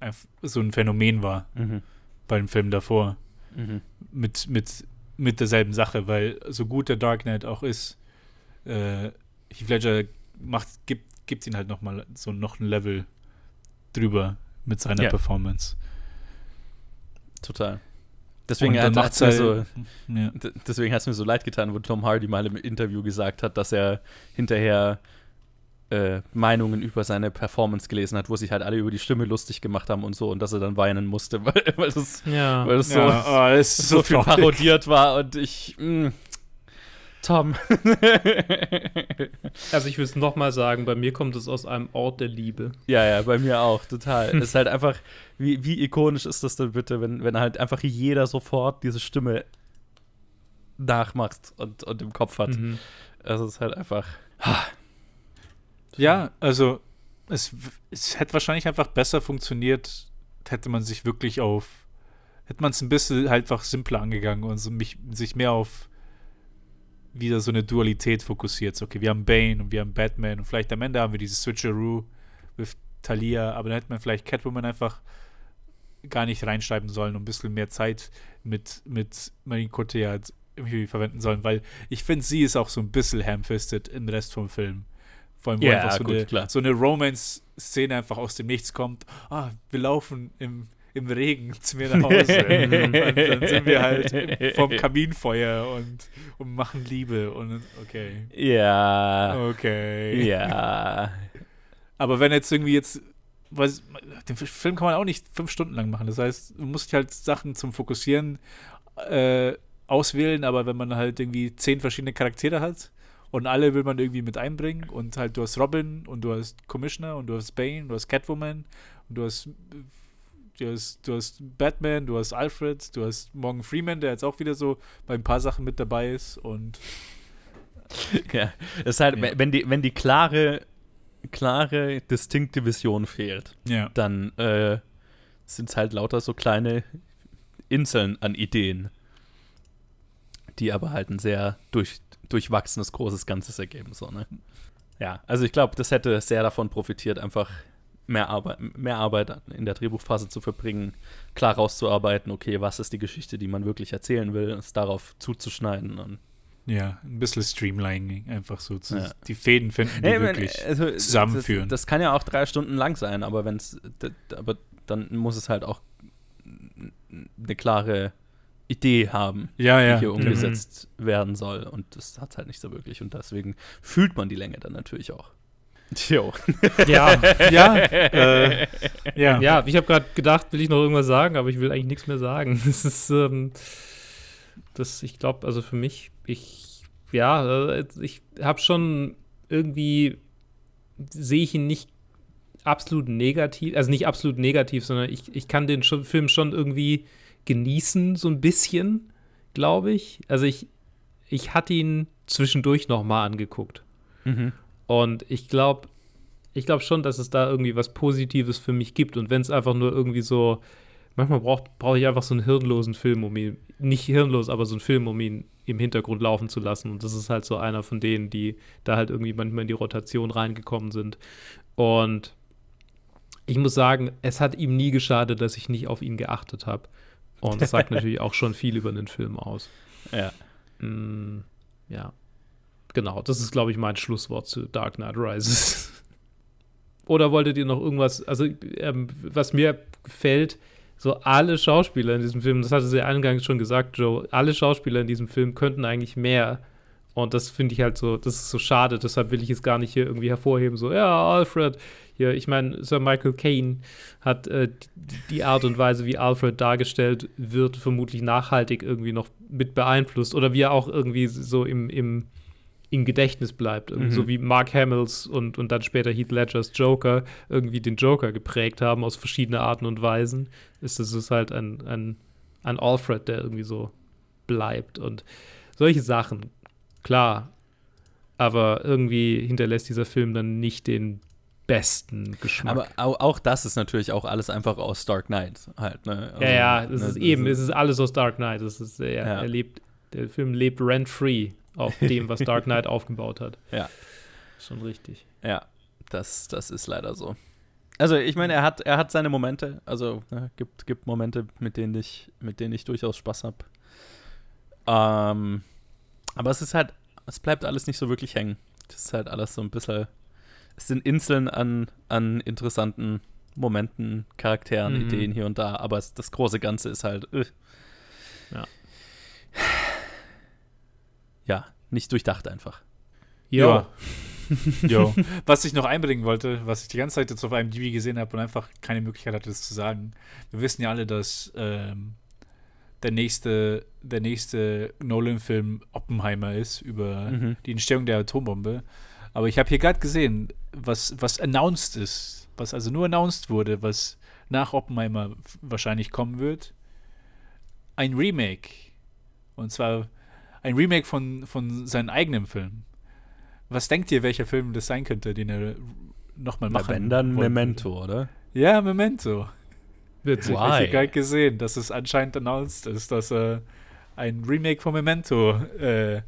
äh, so ein Phänomen war. Mhm bei dem Film davor. Mhm. Mit, mit, mit derselben Sache, weil so gut der Dark Knight auch ist, äh, Heath Ledger macht, gibt, gibt ihn halt noch mal so noch ein Level drüber mit seiner ja. Performance. Total. Deswegen hat es mir, so, ja. deswegen mir so leid getan, wo Tom Hardy mal im Interview gesagt hat, dass er hinterher äh, Meinungen über seine Performance gelesen hat, wo sich halt alle über die Stimme lustig gemacht haben und so und dass er dann weinen musste, weil, weil das, ja. weil das so, ja, oh, das so, so viel parodiert war und ich. Mh, mm, Tom. also ich will es nochmal sagen, bei mir kommt es aus einem Ort der Liebe. Ja, ja, bei mir auch, total. es ist halt einfach, wie, wie ikonisch ist das denn bitte, wenn, wenn halt einfach jeder sofort diese Stimme nachmacht und, und im Kopf hat. Mhm. Also es ist halt einfach. Ha. Ja, also es, es hätte wahrscheinlich einfach besser funktioniert, hätte man sich wirklich auf, hätte man es ein bisschen halt einfach simpler angegangen und so mich, sich mehr auf wieder so eine Dualität fokussiert. So, okay, wir haben Bane und wir haben Batman und vielleicht am Ende haben wir dieses Switcheroo mit Talia, aber dann hätte man vielleicht Catwoman einfach gar nicht reinschreiben sollen und ein bisschen mehr Zeit mit, mit Marine Cotillard irgendwie verwenden sollen, weil ich finde, sie ist auch so ein bisschen ham-fisted im Rest vom Film. Vor allem, wo ja, einfach so, gut, eine, so eine Romance-Szene einfach aus dem Nichts kommt. Ah, wir laufen im, im Regen zu mir nach Hause. und dann sind wir halt vom Kaminfeuer und, und machen Liebe. Und okay. Ja. Okay. Ja. Aber wenn jetzt irgendwie jetzt was, den Film kann man auch nicht fünf Stunden lang machen. Das heißt, du musst halt Sachen zum Fokussieren äh, auswählen, aber wenn man halt irgendwie zehn verschiedene Charaktere hat, und alle will man irgendwie mit einbringen. Und halt, du hast Robin und du hast Commissioner und du hast Bane, du hast Catwoman und du hast, du hast, du hast Batman, du hast Alfred, du hast Morgan Freeman, der jetzt auch wieder so bei ein paar Sachen mit dabei ist. Und. Ja, das ist halt, ja. wenn, die, wenn die klare, klare, distinkte Vision fehlt, ja. dann äh, sind es halt lauter so kleine Inseln an Ideen, die aber halt ein sehr durch, durchwachsenes, großes Ganzes ergeben. So, ne? Ja, also ich glaube, das hätte sehr davon profitiert, einfach mehr Arbeit, mehr Arbeit in der Drehbuchphase zu verbringen, klar rauszuarbeiten, okay, was ist die Geschichte, die man wirklich erzählen will, es darauf zuzuschneiden und ja, ein bisschen Streamlining, einfach so zu, ja. die Fäden finden, die nee, wirklich also, zusammenführen. Das, das, kann ja auch drei Stunden lang sein, aber wenn es, aber dann muss es halt auch eine klare Idee haben, ja, ja. die hier umgesetzt mhm. werden soll. Und das hat es halt nicht so wirklich. Und deswegen fühlt man die Länge dann natürlich auch. Jo. Ja, ja, äh, ja. Ja, ich habe gerade gedacht, will ich noch irgendwas sagen, aber ich will eigentlich nichts mehr sagen. Das ist, ähm, das, ich glaube, also für mich, ich, ja, äh, ich habe schon irgendwie sehe ich ihn nicht absolut negativ, also nicht absolut negativ, sondern ich, ich kann den Film schon irgendwie genießen, so ein bisschen, glaube ich. Also ich, ich hatte ihn zwischendurch noch mal angeguckt. Mhm. Und ich glaube, ich glaube schon, dass es da irgendwie was Positives für mich gibt. Und wenn es einfach nur irgendwie so, manchmal brauche brauch ich einfach so einen hirnlosen Film, um ihn, nicht hirnlos, aber so einen Film, um ihn im Hintergrund laufen zu lassen. Und das ist halt so einer von denen, die da halt irgendwie manchmal in die Rotation reingekommen sind. Und ich muss sagen, es hat ihm nie geschadet, dass ich nicht auf ihn geachtet habe. Und das sagt natürlich auch schon viel über den Film aus. Ja. Mm, ja. Genau, das ist, glaube ich, mein Schlusswort zu Dark Knight Rises. Oder wolltet ihr noch irgendwas, also ähm, was mir gefällt, so alle Schauspieler in diesem Film, das hatte sie eingangs schon gesagt, Joe, alle Schauspieler in diesem Film könnten eigentlich mehr. Und das finde ich halt so, das ist so schade, deshalb will ich es gar nicht hier irgendwie hervorheben, so, ja, Alfred, hier, ich meine, Sir Michael Caine hat äh, die Art und Weise, wie Alfred dargestellt wird, vermutlich nachhaltig irgendwie noch mit beeinflusst. Oder wie er auch irgendwie so im, im im Gedächtnis bleibt. Mhm. So wie Mark Hamills und, und dann später Heath Ledgers Joker irgendwie den Joker geprägt haben aus verschiedenen Arten und Weisen, ist es halt ein, ein, ein Alfred, der irgendwie so bleibt. Und solche Sachen, klar. Aber irgendwie hinterlässt dieser Film dann nicht den besten Geschmack. Aber auch das ist natürlich auch alles einfach aus Dark Knight halt. Ne? Also, ja, ja, es ne, ist eben, es ist alles aus Dark Knight. Es ist, er, ja. er lebt, der Film lebt rent-free auf dem, was Dark Knight aufgebaut hat. Ja. Schon richtig. Ja, das, das ist leider so. Also ich meine, er hat, er hat seine Momente, also ne, gibt, gibt Momente, mit denen ich, mit denen ich durchaus Spaß habe. Ähm, aber es ist halt, es bleibt alles nicht so wirklich hängen. Das ist halt alles so ein bisschen, es sind Inseln an, an interessanten Momenten, Charakteren, mhm. Ideen hier und da, aber es, das große Ganze ist halt, äh. ja ja, nicht durchdacht einfach. Ja. jo. Was ich noch einbringen wollte, was ich die ganze Zeit jetzt auf einem DB gesehen habe und einfach keine Möglichkeit hatte, das zu sagen. Wir wissen ja alle, dass ähm, der nächste, der nächste Nolan-Film Oppenheimer ist über mhm. die Entstehung der Atombombe. Aber ich habe hier gerade gesehen, was, was announced ist, was also nur announced wurde, was nach Oppenheimer wahrscheinlich kommen wird. Ein Remake. Und zwar ein Remake von, von seinem eigenen Film. Was denkt ihr, welcher Film das sein könnte, den er nochmal machen Wenn dann Memento, oder? Ja, Memento. Witzig. Why? Ich gerade gesehen, dass es anscheinend announced ist, dass er ein Remake von Memento äh,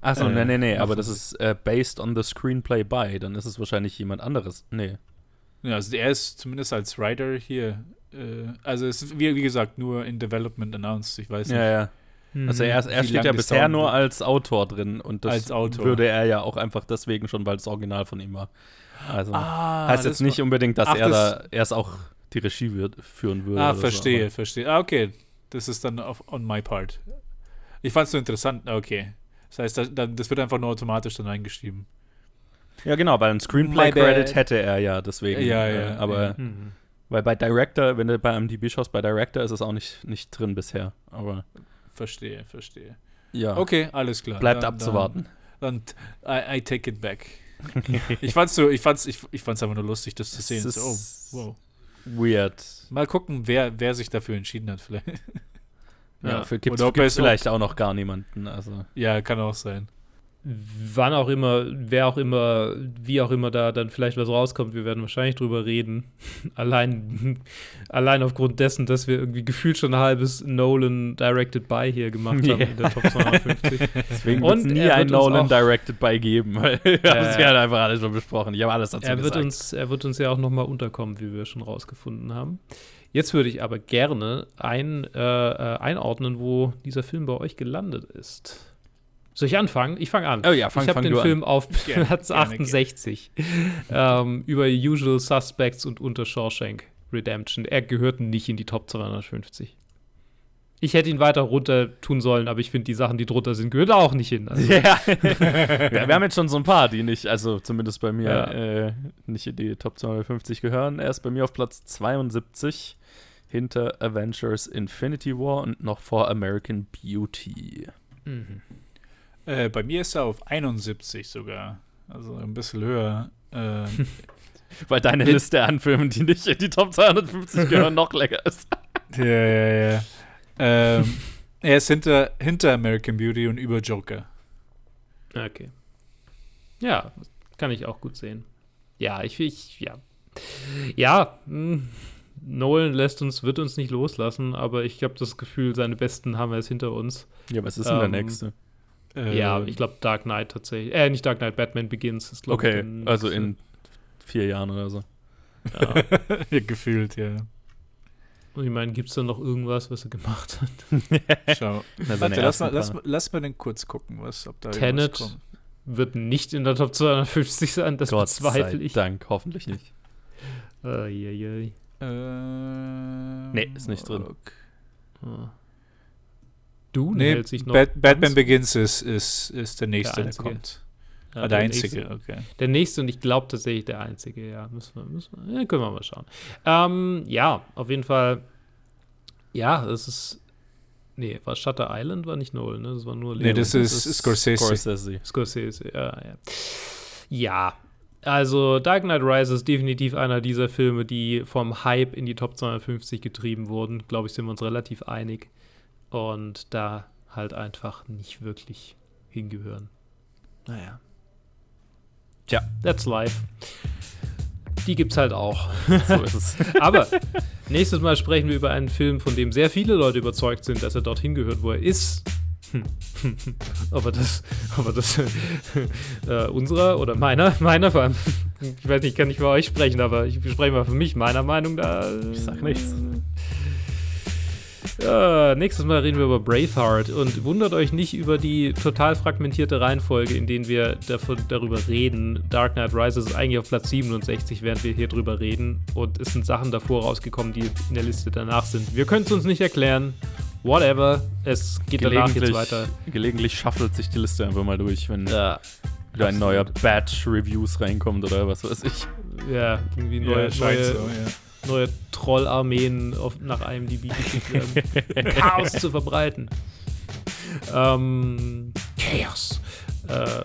Achso, äh, nee, nee, nee, aber das ist äh, based on the screenplay by, dann ist es wahrscheinlich jemand anderes. Nee. Ja, also er ist zumindest als Writer hier. Äh, also es ist, wie, wie gesagt, nur in Development announced, ich weiß nicht. Ja, ja. Also er, er steht ja bisher nur als Autor drin und das würde er ja auch einfach deswegen schon, weil das Original von ihm war. Also ah, heißt jetzt nicht unbedingt, dass Ach, er das da erst auch die Regie wird, führen würde. Ah, verstehe, so, verstehe. Ah, okay. Das ist dann auf, on my part. Ich fand es so interessant. Okay. Das heißt, das, das wird einfach nur automatisch dann eingeschrieben. Ja, genau, weil ein Screenplay-Credit hätte er ja, deswegen. Ja, ja. Äh, aber, ja. Weil bei Director, wenn du bei MDB schaust, bei Director ist es auch nicht, nicht drin bisher. Aber Verstehe, verstehe. Ja. Okay, alles klar. Bleibt dann, abzuwarten. Dann, dann I, I, take it back. ich fand's so, ich fand's, ich, ich fand's einfach nur lustig, das zu sehen. So, oh, wow. Weird. Mal gucken, wer, wer sich dafür entschieden hat, vielleicht. ja, ja für gibt es vielleicht auch noch gar niemanden. Also. Ja, kann auch sein wann auch immer, wer auch immer, wie auch immer da dann vielleicht was rauskommt, wir werden wahrscheinlich drüber reden. allein, allein aufgrund dessen, dass wir irgendwie gefühlt schon ein halbes Nolan Directed By hier gemacht haben yeah. in der Top 250. Deswegen wird es nie ein Nolan Directed By geben, weil wir äh, haben es ja einfach alles schon besprochen. Ich habe alles dazu er gesagt. Wird uns, er wird uns ja auch nochmal unterkommen, wie wir schon rausgefunden haben. Jetzt würde ich aber gerne ein, äh, äh einordnen, wo dieser Film bei euch gelandet ist. Soll ich anfangen? Ich fange an. Oh ja, fang, Ich habe den Film an. auf Platz 68 ähm, über Usual Suspects und unter Shawshank Redemption. Er gehört nicht in die Top 250. Ich hätte ihn weiter runter tun sollen, aber ich finde, die Sachen, die drunter sind, gehören auch nicht hin. Also. Ja. wir, wir, haben jetzt schon so ein paar, die nicht, also zumindest bei mir, ja. äh, nicht in die Top 250 gehören. Er ist bei mir auf Platz 72 hinter Avengers Infinity War und noch vor American Beauty. Mhm. Äh, bei mir ist er auf 71 sogar. Also ein bisschen höher. Äh, Weil deine Liste an Filmen, die nicht in die Top 250 gehören, noch länger ist. Ja, ja, ja. Ähm, er ist hinter, hinter American Beauty und über Joker. Okay. Ja, kann ich auch gut sehen. Ja, ich, ich ja. Ja, mh, hm, Nolan lässt uns, wird uns nicht loslassen, aber ich habe das Gefühl, seine besten haben wir jetzt hinter uns. Ja, was ist denn ähm, der nächste? Äh, ja, ich glaube Dark Knight tatsächlich. Äh, nicht Dark Knight, Batman Begins ist, glaube okay, ich. Okay, also in vier Jahren oder so. Ja. Gefühlt, ja. Und ich meine, gibt es da noch irgendwas, was er gemacht hat? Schau. Warte, lass mal, lass, lass mal den kurz gucken, was, ob da Tenet kommt. wird nicht in der Top 250 sein, das Gott bezweifle ich. Dank, hoffentlich nicht. Uh, yeah, yeah. Äh, nee, ist nicht drin. Okay. Ah. Dune nee, hält sich noch. Bat Batman Begins ist, ist, ist der nächste, der, der kommt. Ja, ah, der, der, einzige, nächste, okay. Der nächste und ich glaube tatsächlich der einzige, ja. Müssen wir, müssen wir, ja, können wir mal schauen. Ähm, ja, auf jeden Fall. Ja, es ist. Nee, war Shutter Island, war nicht Nolan, ne? Das war nur Leo. Nee, das, das ist, Scorsese. Scorsese. Scorsese, ja, ja. Ja, also Dark Knight Rises ist definitiv einer dieser Filme, die vom Hype in die Top 250 getrieben wurden. Glaube ich, sind wir uns relativ einig. Und da halt einfach nicht wirklich hingehören. Naja. Tja, that's life. Die gibt's halt auch. So ist es. Aber nächstes Mal sprechen wir über einen Film, von dem sehr viele Leute überzeugt sind, dass er dorthin gehört, wo er ist. aber das, aber das äh, unserer oder meiner, meiner vor allem, ich weiß nicht, ich kann nicht für euch sprechen, aber ich spreche mal für mich, meiner Meinung da. Ich sag nichts. Ja, nächstes Mal reden wir über Braveheart und wundert euch nicht über die total fragmentierte Reihenfolge, in denen wir davon, darüber reden. Dark Knight Rises ist eigentlich auf Platz 67, während wir hier drüber reden und es sind Sachen davor rausgekommen, die in der Liste danach sind. Wir können es uns nicht erklären. Whatever, es geht danach jetzt weiter. Gelegentlich schaffelt sich die Liste einfach mal durch, wenn ja, wieder ein neuer Batch Reviews reinkommt oder was weiß ich. Ja, irgendwie neue, ja, neue, so, ja neue Trollarmeen nach IMDb geschickt werden. Chaos zu verbreiten. Ähm, Chaos. Äh,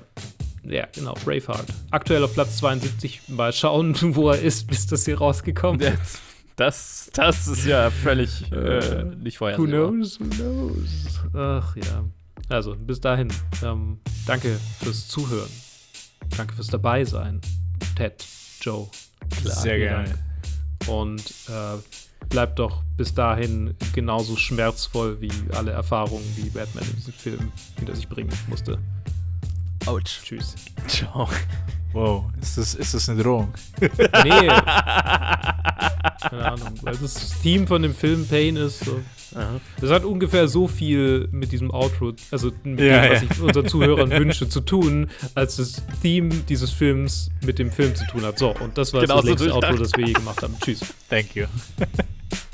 ja, genau, Braveheart. Aktuell auf Platz 72. Mal schauen, wo er ist, bis das hier rausgekommen ist. Das, das ist ja völlig äh, nicht vorhersehbar. Who knows, who knows. Ach ja. Also, bis dahin. Ähm, danke fürs Zuhören. Danke fürs Dabeisein. Ted, Joe. Klar, Sehr gerne. Dank und äh, bleibt doch bis dahin genauso schmerzvoll wie alle Erfahrungen, die Batman in diesem Film hinter sich bringen musste. Autsch. Tschüss. Ciao. Wow, ist das, ist das eine Drohung? Nee. Keine Ahnung, weil das Theme von dem Film Pain ist. So. Das hat ungefähr so viel mit diesem Outro, also mit ja, dem, was ja. ich unseren Zuhörern wünsche, zu tun, als das Theme dieses Films mit dem Film zu tun hat. So, und das war genau das längste Outro, das wir je gemacht haben. Tschüss. Thank you.